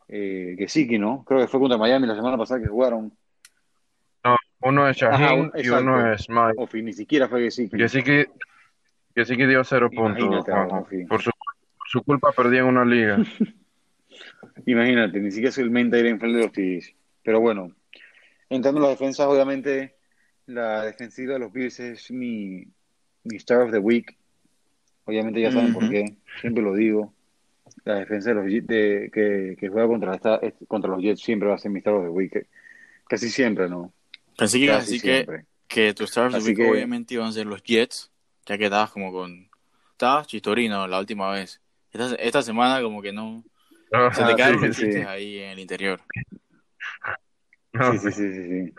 Eh, que sí, que no. Creo que fue contra Miami la semana pasada que jugaron. No, uno es Shaheen y exacto. uno es Mike. O fin, ni siquiera fue que sí. Que sí que, que sí que dio cero puntos. Por su, por su culpa perdí en una liga. Imagínate, ni siquiera es el main end friendly de los TDs. Pero bueno, entrando en las defensas, obviamente, la defensiva de los Bills es mi, mi Star of the Week. Obviamente ya saben por qué, siempre lo digo. La defensa de los Jets- de, que, que juega contra, esta, contra los Jets siempre va a ser mi Star of the Week. Casi siempre, ¿no? Pensé que ibas a Casi decir que, siempre. que tus Stars Así Week que- obviamente iban a ser los Jets, ya que estabas como con... Estabas chistorino la última vez. Esta, esta semana como que no... Se te Ah, caen sí, los sí. ahí en el interior. No, Sí, sí, sí, sí, sí.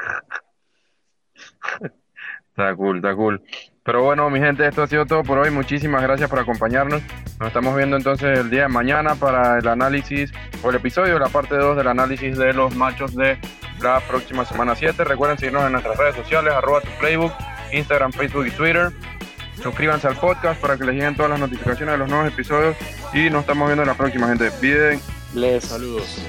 Está cool, está cool. Pero bueno, mi gente, esto ha sido todo por hoy. Muchísimas gracias por acompañarnos. Nos estamos viendo entonces el día de mañana para el análisis o el episodio, la parte 2 del análisis de los machos de la próxima semana 7. Recuerden seguirnos en nuestras redes sociales, arroba tu playbook, Instagram, Facebook y Twitter. Suscríbanse al podcast para que les lleguen todas las notificaciones de los nuevos episodios. Y nos estamos viendo en la próxima, gente. Piden Les Saludos.